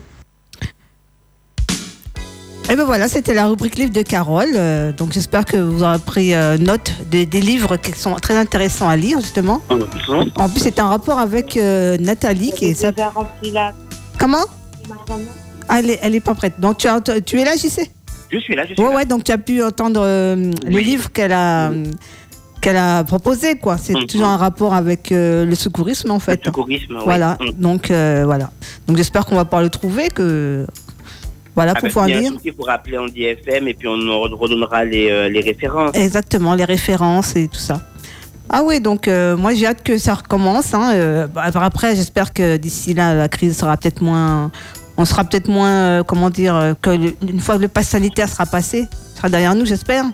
Et ben voilà, c'était la rubrique livre de Carole. Euh, donc, j'espère que vous aurez pris euh, note des, des livres qui sont très intéressants à lire, justement. Mhm. En plus, c'est un rapport avec euh, Nathalie qui est. sa- Comment? Ah, elle, est, elle est pas prête. Donc, tu, as, tu es là, JC Je suis là, je suis Ouais, là. ouais, donc tu as pu entendre euh, le Oui. livre qu'elle a, qu'elle a proposé, quoi. C'est Mhm. toujours un rapport avec euh, le secourisme, en Le fait. secourisme, oui. Voilà, Mhm. donc euh, voilà. Donc j'espère qu'on va pouvoir le trouver, que voilà, Ah pour ben, pouvoir a un lire. Il faut rappeler en DFM et puis on redonnera les, euh, les références. Exactement, les références et tout ça. Ah oui, donc moi j'ai hâte que ça recommence. Hein, après, j'espère que d'ici là, la crise sera peut-être moins. On sera peut-être moins, euh, comment dire, que le- une fois que le pass sanitaire sera passé, sera derrière nous, j'espère.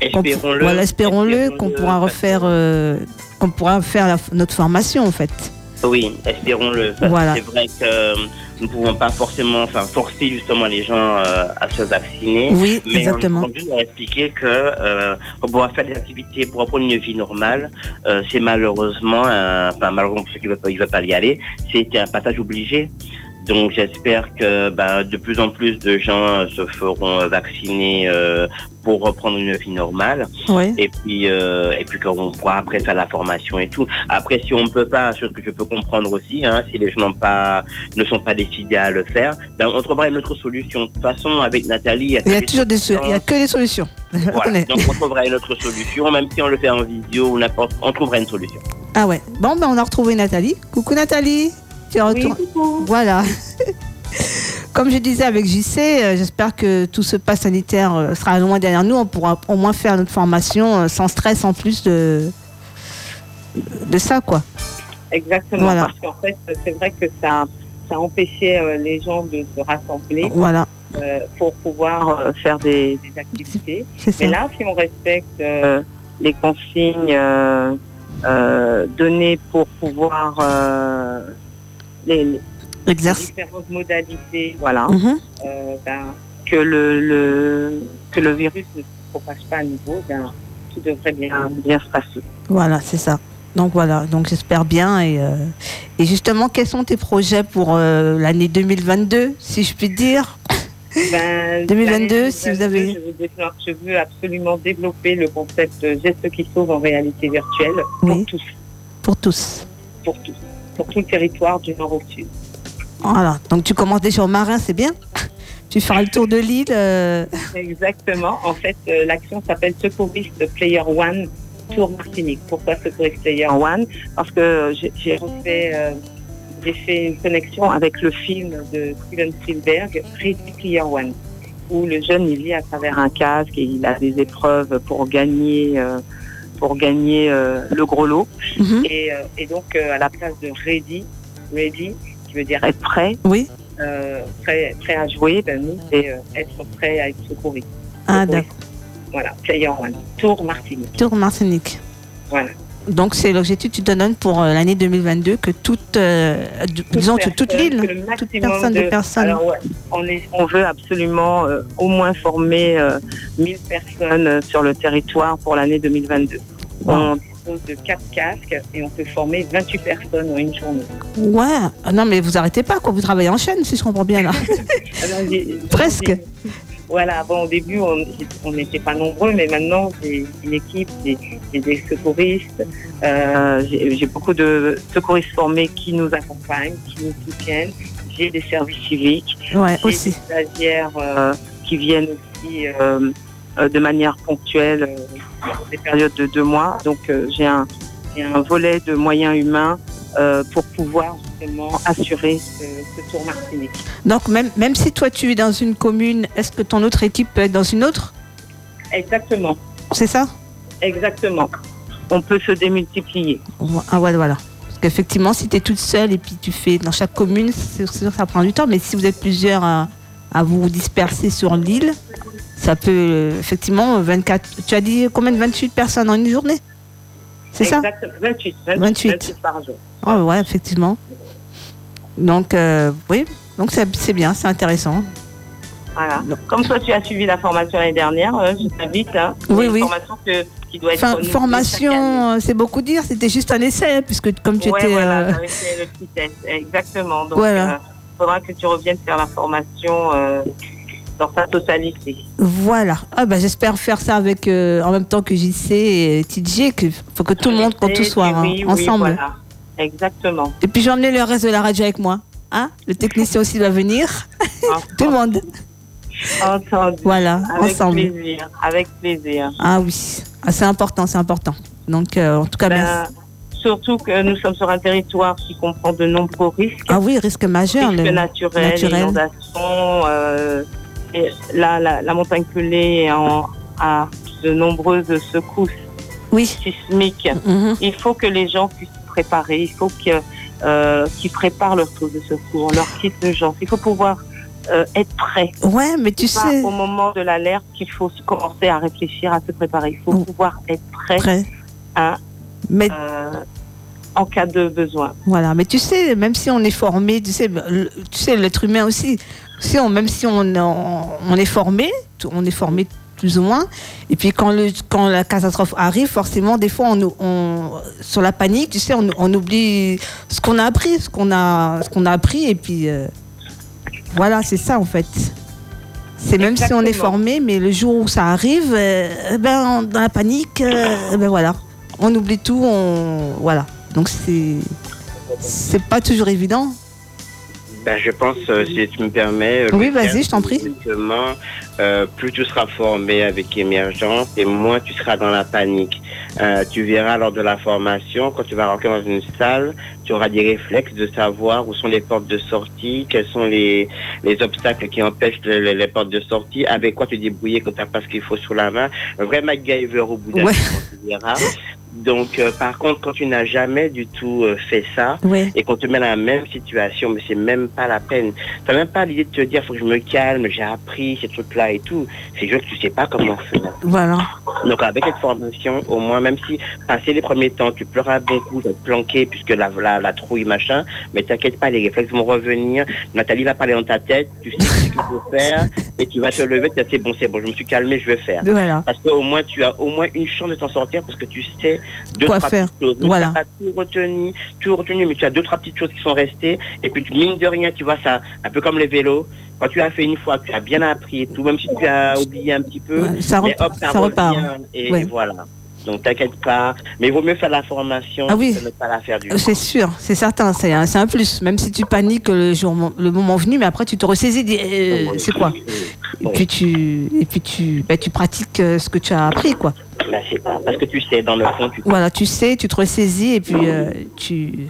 Espérons-le. Voilà, espérons-le qu'on pourra refaire, euh, qu'on pourra faire la- notre formation en fait. Oui, espérons-le. Voilà. C'est vrai que euh, nous ne pouvons pas forcément enfin, forcer justement les gens euh, à se vacciner. Oui, Mais exactement. on a expliquer que euh, pour faire des activités, pour reprendre une vie normale, euh, c'est malheureusement, un, enfin malheureusement pour ceux qui ne veulent, veulent pas y aller, c'est un passage obligé. Donc j'espère que ben, de plus en plus de gens se feront vacciner euh, pour reprendre une vie normale. Et puis, euh, et puis qu'on pourra après faire la formation et tout. Après, si on ne peut pas, chose que je peux comprendre aussi, hein, si les gens n'ont pas, ne sont pas décidés à le faire, ben, on trouvera une autre solution. De toute façon, avec Nathalie, Il y a toujours des, so- il y a que des solutions. Voilà. Donc on trouvera une autre solution, même si on le fait en vidéo ou n'importe, on trouvera une solution. Ah ouais. Bon, ben on a retrouvé Nathalie. Coucou Nathalie. Tu retournes. Voilà. Comme je disais avec JC, euh, j'espère que tout ce pass sanitaire euh, sera loin derrière nous. On pourra au moins faire notre formation euh, sans stress en plus de, de ça, quoi. exactement. Voilà. Parce qu'en fait, c'est vrai que ça, ça empêchait les gens de se rassembler Voilà, pour pouvoir faire des, des activités. Mais là, si on respecte les consignes données pour pouvoir les, différentes modalités, voilà, Mhm. euh, ben, que le, le que le virus ne se propage pas à nouveau, ben, tout devrait bien bien se passer. Voilà, c'est ça. Donc voilà, donc j'espère bien. Et, euh, et justement, quels sont tes projets pour euh, l'année 2022, si je puis dire? Ben, 2022, l'année si vous avez- Je veux, développer- je veux absolument développer le concept de geste qui sauve en réalité virtuelle pour tous, pour tous pour tous, tout le territoire du nord au sud. Voilà, donc tu commences déjà au marin, c'est bien Tu feras le tour de l'île. euh, Exactement. En fait, euh, l'action s'appelle Secouriste Player One Tour Martinique. Pourquoi Secouriste Player One? Parce que j'ai- j'ai refait, euh, j'ai fait une connexion avec le film de Steven Spielberg, Ready Player One, où le jeune il vit à travers un casque et il a des épreuves pour gagner. Pour gagner euh, le gros lot. mhm. Et, euh, et donc, euh, à la place de ready, ready, qui veut dire être prêt, Oui. prêt, prêt à jouer, ben nous, c'est être prêt à être secouru. Ah, d'accord. Voilà, Player One. Tour Martinique. Tour Martinique. Voilà. Donc c'est l'objectif que tu te donnes pour euh, l'année 2022 que toute, euh, d- disons toute l'île, le toute personne de personnes. Alors, ouais, on, est, on veut absolument euh, au moins former euh, 1000 personnes euh, sur le territoire pour l'année 2022. On dispose de 4 casques et on peut former 28 personnes en une journée. Ouais. Ah non, mais vous arrêtez pas, quoi. Vous travaillez en chaîne, si je comprends bien là. Alors, Presque. Voilà, bon, au début, on n'était pas nombreux, mais maintenant, j'ai une équipe, j'ai des secouristes, euh, j'ai beaucoup de secouristes formés qui nous accompagnent, qui nous soutiennent. J'ai des services civiques, Ouais, aussi. des stagiaires euh, qui viennent aussi euh, de manière ponctuelle, des périodes de deux mois. Donc, j'ai un, un volet de moyens humains euh, pour pouvoir justement assurer ce, ce tour Martinique. Donc même, même si toi tu es dans une commune, est-ce que ton autre équipe peut être dans une autre? Exactement. C'est ça? Exactement. On peut se démultiplier. Ah ouais, voilà. Parce qu'effectivement, si tu es toute seule et puis tu fais dans chaque commune, c'est sûr que ça prend du temps. Mais si vous êtes plusieurs à, à vous disperser sur l'île, ça peut euh, effectivement 24. Tu as dit combien de 28 personnes en une journée? C'est ça Exactement. 28, 28, 28. 28 par jour. Ah ouais, effectivement. Donc euh, oui, donc c'est bien, c'est intéressant. Voilà. Comme toi, tu as suivi la formation l'année dernière, euh, je t'invite. Hein. Oui, une oui. formation que, qui doit être Enfin, formation, euh, c'est beaucoup dire. C'était juste un essai, puisque comme tu Ouais, étais. voilà, euh, le petit test. Exactement. Donc, Voilà. il faudra que tu reviennes faire la formation dans sa totalité. Voilà. Ah bah j'espère faire ça avec euh, en même temps que JC et TJ, que faut que tout le monde, qu'on Et tous soit hein, oui, oui, ensemble. voilà. Exactement. Et puis j'ai emmené le reste de la radio avec moi. Hein le technicien aussi va venir. tout le monde. Entendu. Voilà, Avec ensemble. plaisir. Avec plaisir. Ah oui, ah, c'est important, c'est important. Donc euh, en tout cas, Ben, merci. Surtout que nous sommes sur un territoire qui comprend de nombreux risques. Ah oui, risque majeur. risques le- naturels, naturel. inondations. euh, et là, la, la montagne pelée a de nombreuses secousses Oui. sismiques. Mhm. Il faut que les gens puissent se préparer. Il faut que, euh, qu'ils préparent leur trousse de secours, leur kit d'urgence. Il faut pouvoir euh, être prêt. Ouais, mais tu pas sais, au moment de l'alerte qu'il faut se- commencer à réfléchir, à se préparer. Il faut pouvoir être prêt à, Mais euh, en cas de besoin. Voilà, mais tu sais, même si on est formé, tu sais, le- tu sais, l'être humain aussi, sais, on- même si on, on, on est formé, on est formé plus ou moins, et puis quand, le, quand la catastrophe arrive, forcément, des fois, on, on, sur la panique, tu sais, on, on oublie ce qu'on a appris, ce qu'on a, ce qu'on a appris, et puis euh, voilà, c'est ça en fait. C'est même si on est formé, mais le jour où ça arrive, euh, ben, dans la panique, euh, ben voilà, on oublie tout, on, voilà. Donc c'est c'est pas toujours évident. Ben, je pense, euh, si tu me permets. euh, Oui, vas-y, je t'en prie. Justement, euh, plus tu seras formé avec émergence et moins tu seras dans la panique. Euh, tu verras lors de la formation, quand tu vas rentrer dans une salle, tu auras des réflexes de savoir où sont les portes de sortie, quels sont les, les obstacles qui empêchent le- le- les portes de sortie, avec quoi te débrouiller quand tu n'as pas ce qu'il faut sous la main. Un vrai MacGyver au bout d'un Ouais. moment, tu verras. Donc, euh, par contre, quand tu n'as jamais du tout euh, fait ça Ouais. et qu'on te met dans la même situation, mais c'est même pas la peine. T'as même pas l'idée de te dire, faut que je me calme, j'ai appris ces trucs-là et tout. C'est juste que tu sais pas comment faire. Voilà. Donc, avec cette formation, au moins, même si passer les premiers temps, tu pleuras beaucoup, tu vas te planquer puisque la, la, la trouille, machin, mais t'inquiète pas, les réflexes vont revenir. Nathalie va parler dans ta tête, tu sais ce qu'il faut faire et tu vas te lever, tu vas dire, c'est bon, c'est bon, je me suis calmé, je vais faire. Voilà. Parce qu'au moins, tu as au moins une chance de t'en sortir parce que tu sais deux, Quoi trois faire. petites choses. Voilà. tout retenu, tout retenu, mais tu as deux, trois petites choses qui sont restées. Et puis, tu- mine de rien, tu vois, ça, un peu comme les vélos. Quand tu as fait une fois, tu as bien appris et tout, même si tu as oublié un petit peu, Ouais, ça mais hop, ça, ça repart. revient, Et, Ouais. et voilà. Donc, t'inquiète pas. Mais il vaut mieux faire la formation Ah oui. que ne pas la faire du Euh, C'est sûr, c'est certain, c'est un, un plus. Même si tu paniques le, jour, le moment venu, mais après tu te ressaisis, dis, euh, c'est quoi Et puis tu, et puis tu, bah, tu pratiques euh, ce que tu as appris, quoi. C'est pas. Parce que tu sais, dans le fond, tu Voilà, tu sais, tu te ressaisis et puis euh, tu,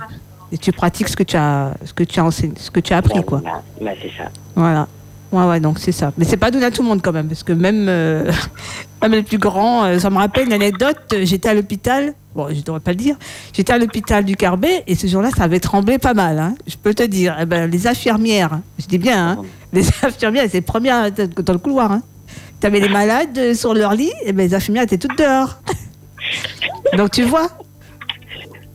et tu pratiques ce que tu as, ce que tu as enseigné, ce que tu as appris, quoi. Voilà. Bah, c'est ça. Voilà. Ouais, ouais, donc c'est ça. Mais c'est pas donné à tout le monde quand même, parce que même, euh, même les plus grands, euh, ça me rappelle une anecdote. euh, J'étais à l'hôpital, bon, je devrais pas le dire. J'étais à l'hôpital du Carbet et ce jour-là, ça avait tremblé pas mal. Hein, je peux te dire. Eh ben, les infirmières, je dis bien, hein, les infirmières, c'est les premières dans le couloir. Hein. Tu avais les malades euh, sur leur lit, et ben, les infirmières étaient toutes dehors. donc tu vois,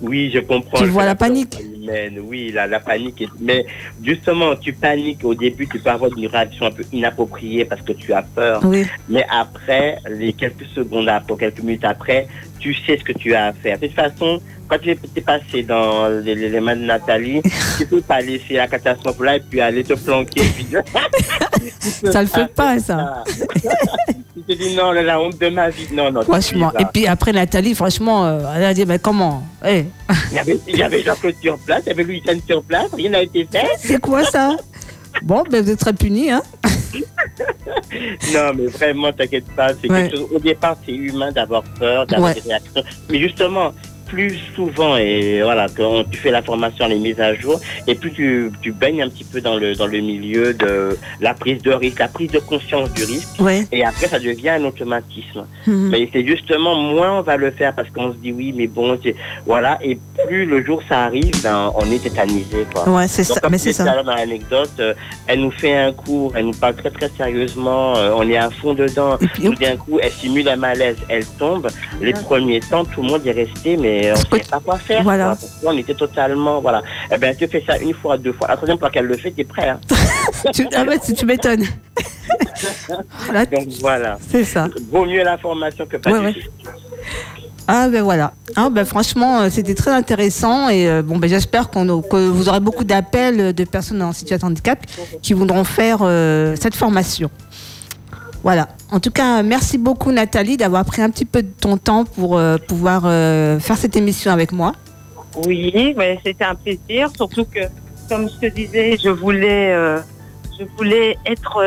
Oui, je comprends. Tu vois la panique. Humaine. Oui, la, la panique. Est... Mais justement, tu paniques au début, tu peux avoir une réaction un peu inappropriée parce que tu as peur. oui, Mais après, les quelques secondes après, quelques minutes après, tu sais ce que tu as à faire. De toute façon, quand tu es passé dans les, mains de Nathalie, tu peux pas laisser la catastrophe là et puis aller te planquer. puis- ça le fait pas, ça. tu te dis non, la honte de ma vie. Non, non. Franchement. Et puis après, Nathalie, franchement, euh, elle a dit, mais comment? Eh, Il y avait, il y avait Jean-Claude sur place, il y avait Louis-Anne sur place, rien n'a été fait. C'est quoi ça? Bon, ben vous êtes très punis, hein Non, mais vraiment, t'inquiète pas. C'est Ouais. quelque chose- Au départ, c'est humain d'avoir peur, d'avoir Ouais. des réactions. Mais justement, plus souvent, et voilà, quand tu fais la formation, les mises à jour, et plus tu, tu baignes un petit peu dans le, dans le milieu de la prise de risque, la prise de conscience du risque, Ouais. et après, ça devient un automatisme. Mhm. Mais c'est justement, moins on va le faire parce qu'on se dit oui, mais bon, voilà, et plus le jour ça arrive, ben, on est tétanisé, quoi. Ouais, c'est ça. Mais c'est ça. dans l'anecdote, euh, elle nous fait un cours, elle nous parle très très sérieusement, euh, on est à fond dedans. Tout d'un coup, elle simule un malaise, elle tombe. Les premiers temps, tout le monde est resté, mais on ne savait pas quoi faire. Voilà. quoi, parce qu'on était totalement, voilà. Eh ben, tu fais ça une fois, deux fois. La troisième fois qu'elle le fait, t'es prêt. Hein. tu, ah ouais, tu, m'étonnes. Voilà, Donc voilà. c'est ça. Vaut mieux l'information que pas Ouais, du ouais. tout. Ah ben voilà. Ah, ben, franchement, euh, c'était très intéressant et euh, bon ben j'espère qu'on que vous aurez beaucoup d'appels de personnes en situation de handicap qui voudront faire euh, cette formation. Voilà. En tout cas, merci beaucoup Nathalie d'avoir pris un petit peu de ton temps pour euh, pouvoir euh, faire cette émission avec moi. Oui, mais c'était un plaisir, surtout que, comme je te disais, je voulais, euh, je voulais être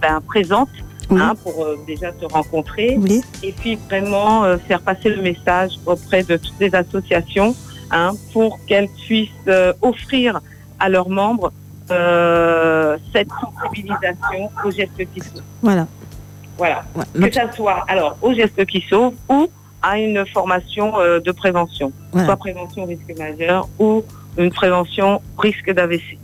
ben, présente Oui. hein, pour déjà te rencontrer Oui. et puis vraiment faire passer le message auprès de toutes les associations hein, pour qu'elles puissent offrir à leurs membres cette sensibilisation aux gestes qui. Voilà. Voilà. Ouais. Que ça soit alors aux gestes qui sauvent ou à une formation euh, de prévention soit prévention risque majeur ou une prévention risque d'AVC.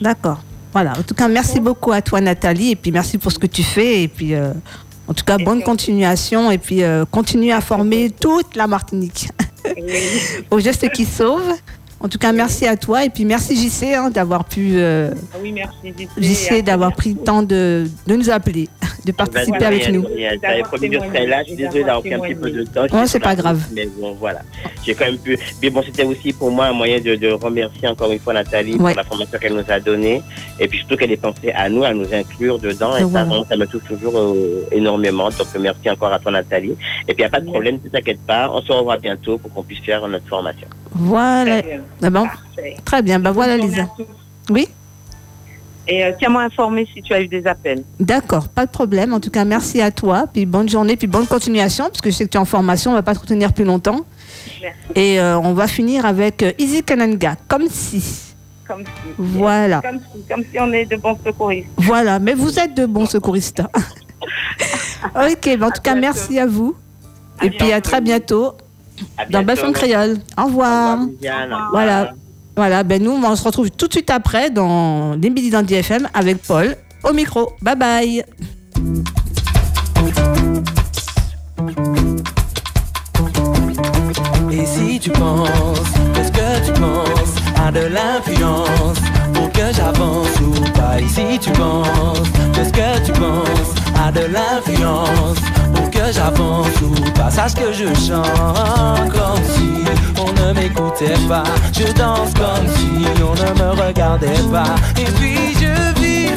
D'accord. Voilà. En tout cas, merci beaucoup à toi Nathalie et puis merci pour ce que tu fais et puis euh, en tout cas bonne continuation et puis euh, continue à former toute la Martinique aux gestes qui sauvent. En tout cas, merci à toi et puis merci JC hein, d'avoir pu euh, Ah oui, merci. JC d'avoir pris le temps de, de nous appeler, de participer Ben, avec rien, nous. J'avais promis que je serais là. Je suis désolé d'avoir pris un petit peu de temps. J'étais c'est pas grave. Mais bon, voilà. J'ai quand même pu. Mais bon, c'était aussi pour moi un moyen de, de remercier encore une fois Nathalie Ouais. pour la formation qu'elle nous a donnée. Et puis surtout qu'elle ait pensé à nous, à nous inclure dedans. Et Et ça, vraiment, ça me touche toujours euh, énormément. Donc merci encore à toi, Nathalie. Et puis il n'y a pas de problème, ne t'inquiète pas. On se revoit bientôt pour qu'on puisse faire notre formation. Voilà. Ah bon, Parfait. très bien. Ben voilà, Lisa. Oui, Et euh, tiens-moi informé si tu as eu des appels. d'accord, pas de problème. En tout cas, merci à toi. Puis bonne journée, puis bonne continuation, parce que je sais que tu es en formation, on va pas te retenir plus longtemps. Merci. Et euh, on va finir avec euh, Easy Kananga, comme si. Comme si, Voilà. comme si, comme si on est de bons secouristes. Voilà, mais vous êtes de bons secouristes. ok, ben en tout cas, bientôt. merci à vous. Et puis à très bientôt dans Créole. Au revoir. revoir, Viviane. Au revoir. Voilà. Voilà, ben nous, on se retrouve tout de suite après dans les Midi dans DFM avec Paul au micro. Bye bye. Et si tu penses, qu'est-ce que tu penses? À de l'influence. Pour que j'avance ou pas Et si tu penses, qu'est-ce que tu penses à de l'influence. Pour que j'avance ou pas Sache que je chante comme si on ne m'écoutait pas. Je danse comme si on ne me regardait pas. Et puis je vis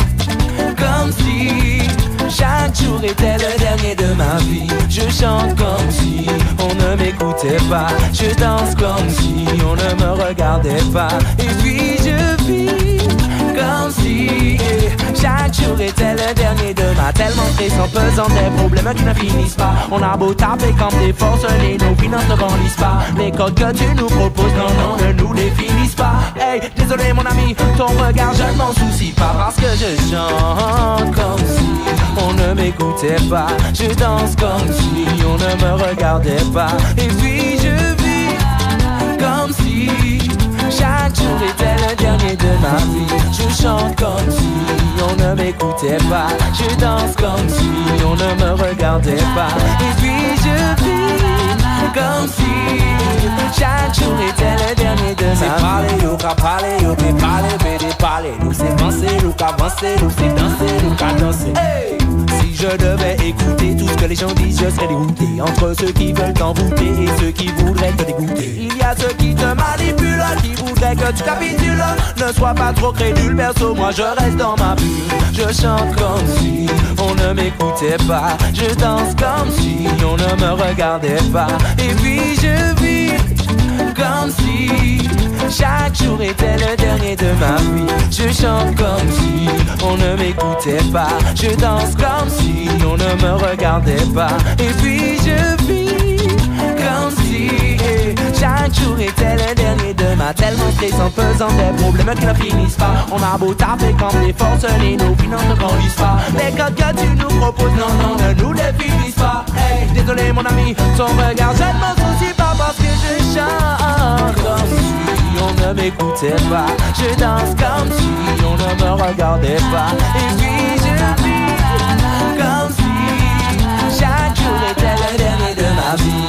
comme si chaque jour était le dernier de ma vie. Je chante comme si on ne m'écoutait pas. Je danse comme si on ne me regardait pas. Et puis je vis chaque jour était le dernier de ma tellement stressant, pesant des problèmes qui ne finissent pas. On a beau taper comme des forces, et nos finances ne grandissent pas. Les codes que tu nous proposes, non, non, ne nous les finissent pas. Hey, désolé mon ami, ton regard, je ne m'en soucie pas parce que je chante comme si on ne m'écoutait pas. Je danse comme si on ne me regardait pas. Et puis de ma vie. Je chante comme si on ne m'écoutait pas. Je danse comme si on ne me regardait pas. Et puis je vis comme si chaque jour était le dernier de ma vie. C'est parler, yo, qu'à parler, yo, mais parler, mais des parler. Nous c'est penser, nous qu'à avancer, nous c'est danser, nous qu'à danser. Hey! Je devais écouter tout ce que les gens disent, je serais dégoûté Entre ceux qui veulent t'envoûter et ceux qui voudraient te dégoûter. Il y a ceux qui te manipulent, qui voudraient que tu capitules. Ne sois pas trop crédule, perso, moi je reste dans ma bulle. Je chante comme si on ne m'écoutait pas. Je danse comme si on ne me regardait pas. Et puis je vis si chaque jour était le dernier de ma vie. Je chante comme si on ne m'écoutait pas. Je danse comme si on ne me regardait pas. Et puis je vis comme si chaque jour était le dernier de ma tellement stressant, pesant des problèmes qui ne finissent pas. On a beau taper comme des forces, et nos finances ne grandissent pas. Les codes que tu nous proposes, non, non, ne nous les finissent pas. Hey, désolé mon ami, ton regard, je ne m'en soucie pas parce que je chante danse comme si on ne m'écoutait pas. Je danse comme si on ne me regardait pas. Et puis je vis comme si chaque jour était le dernier de ma vie.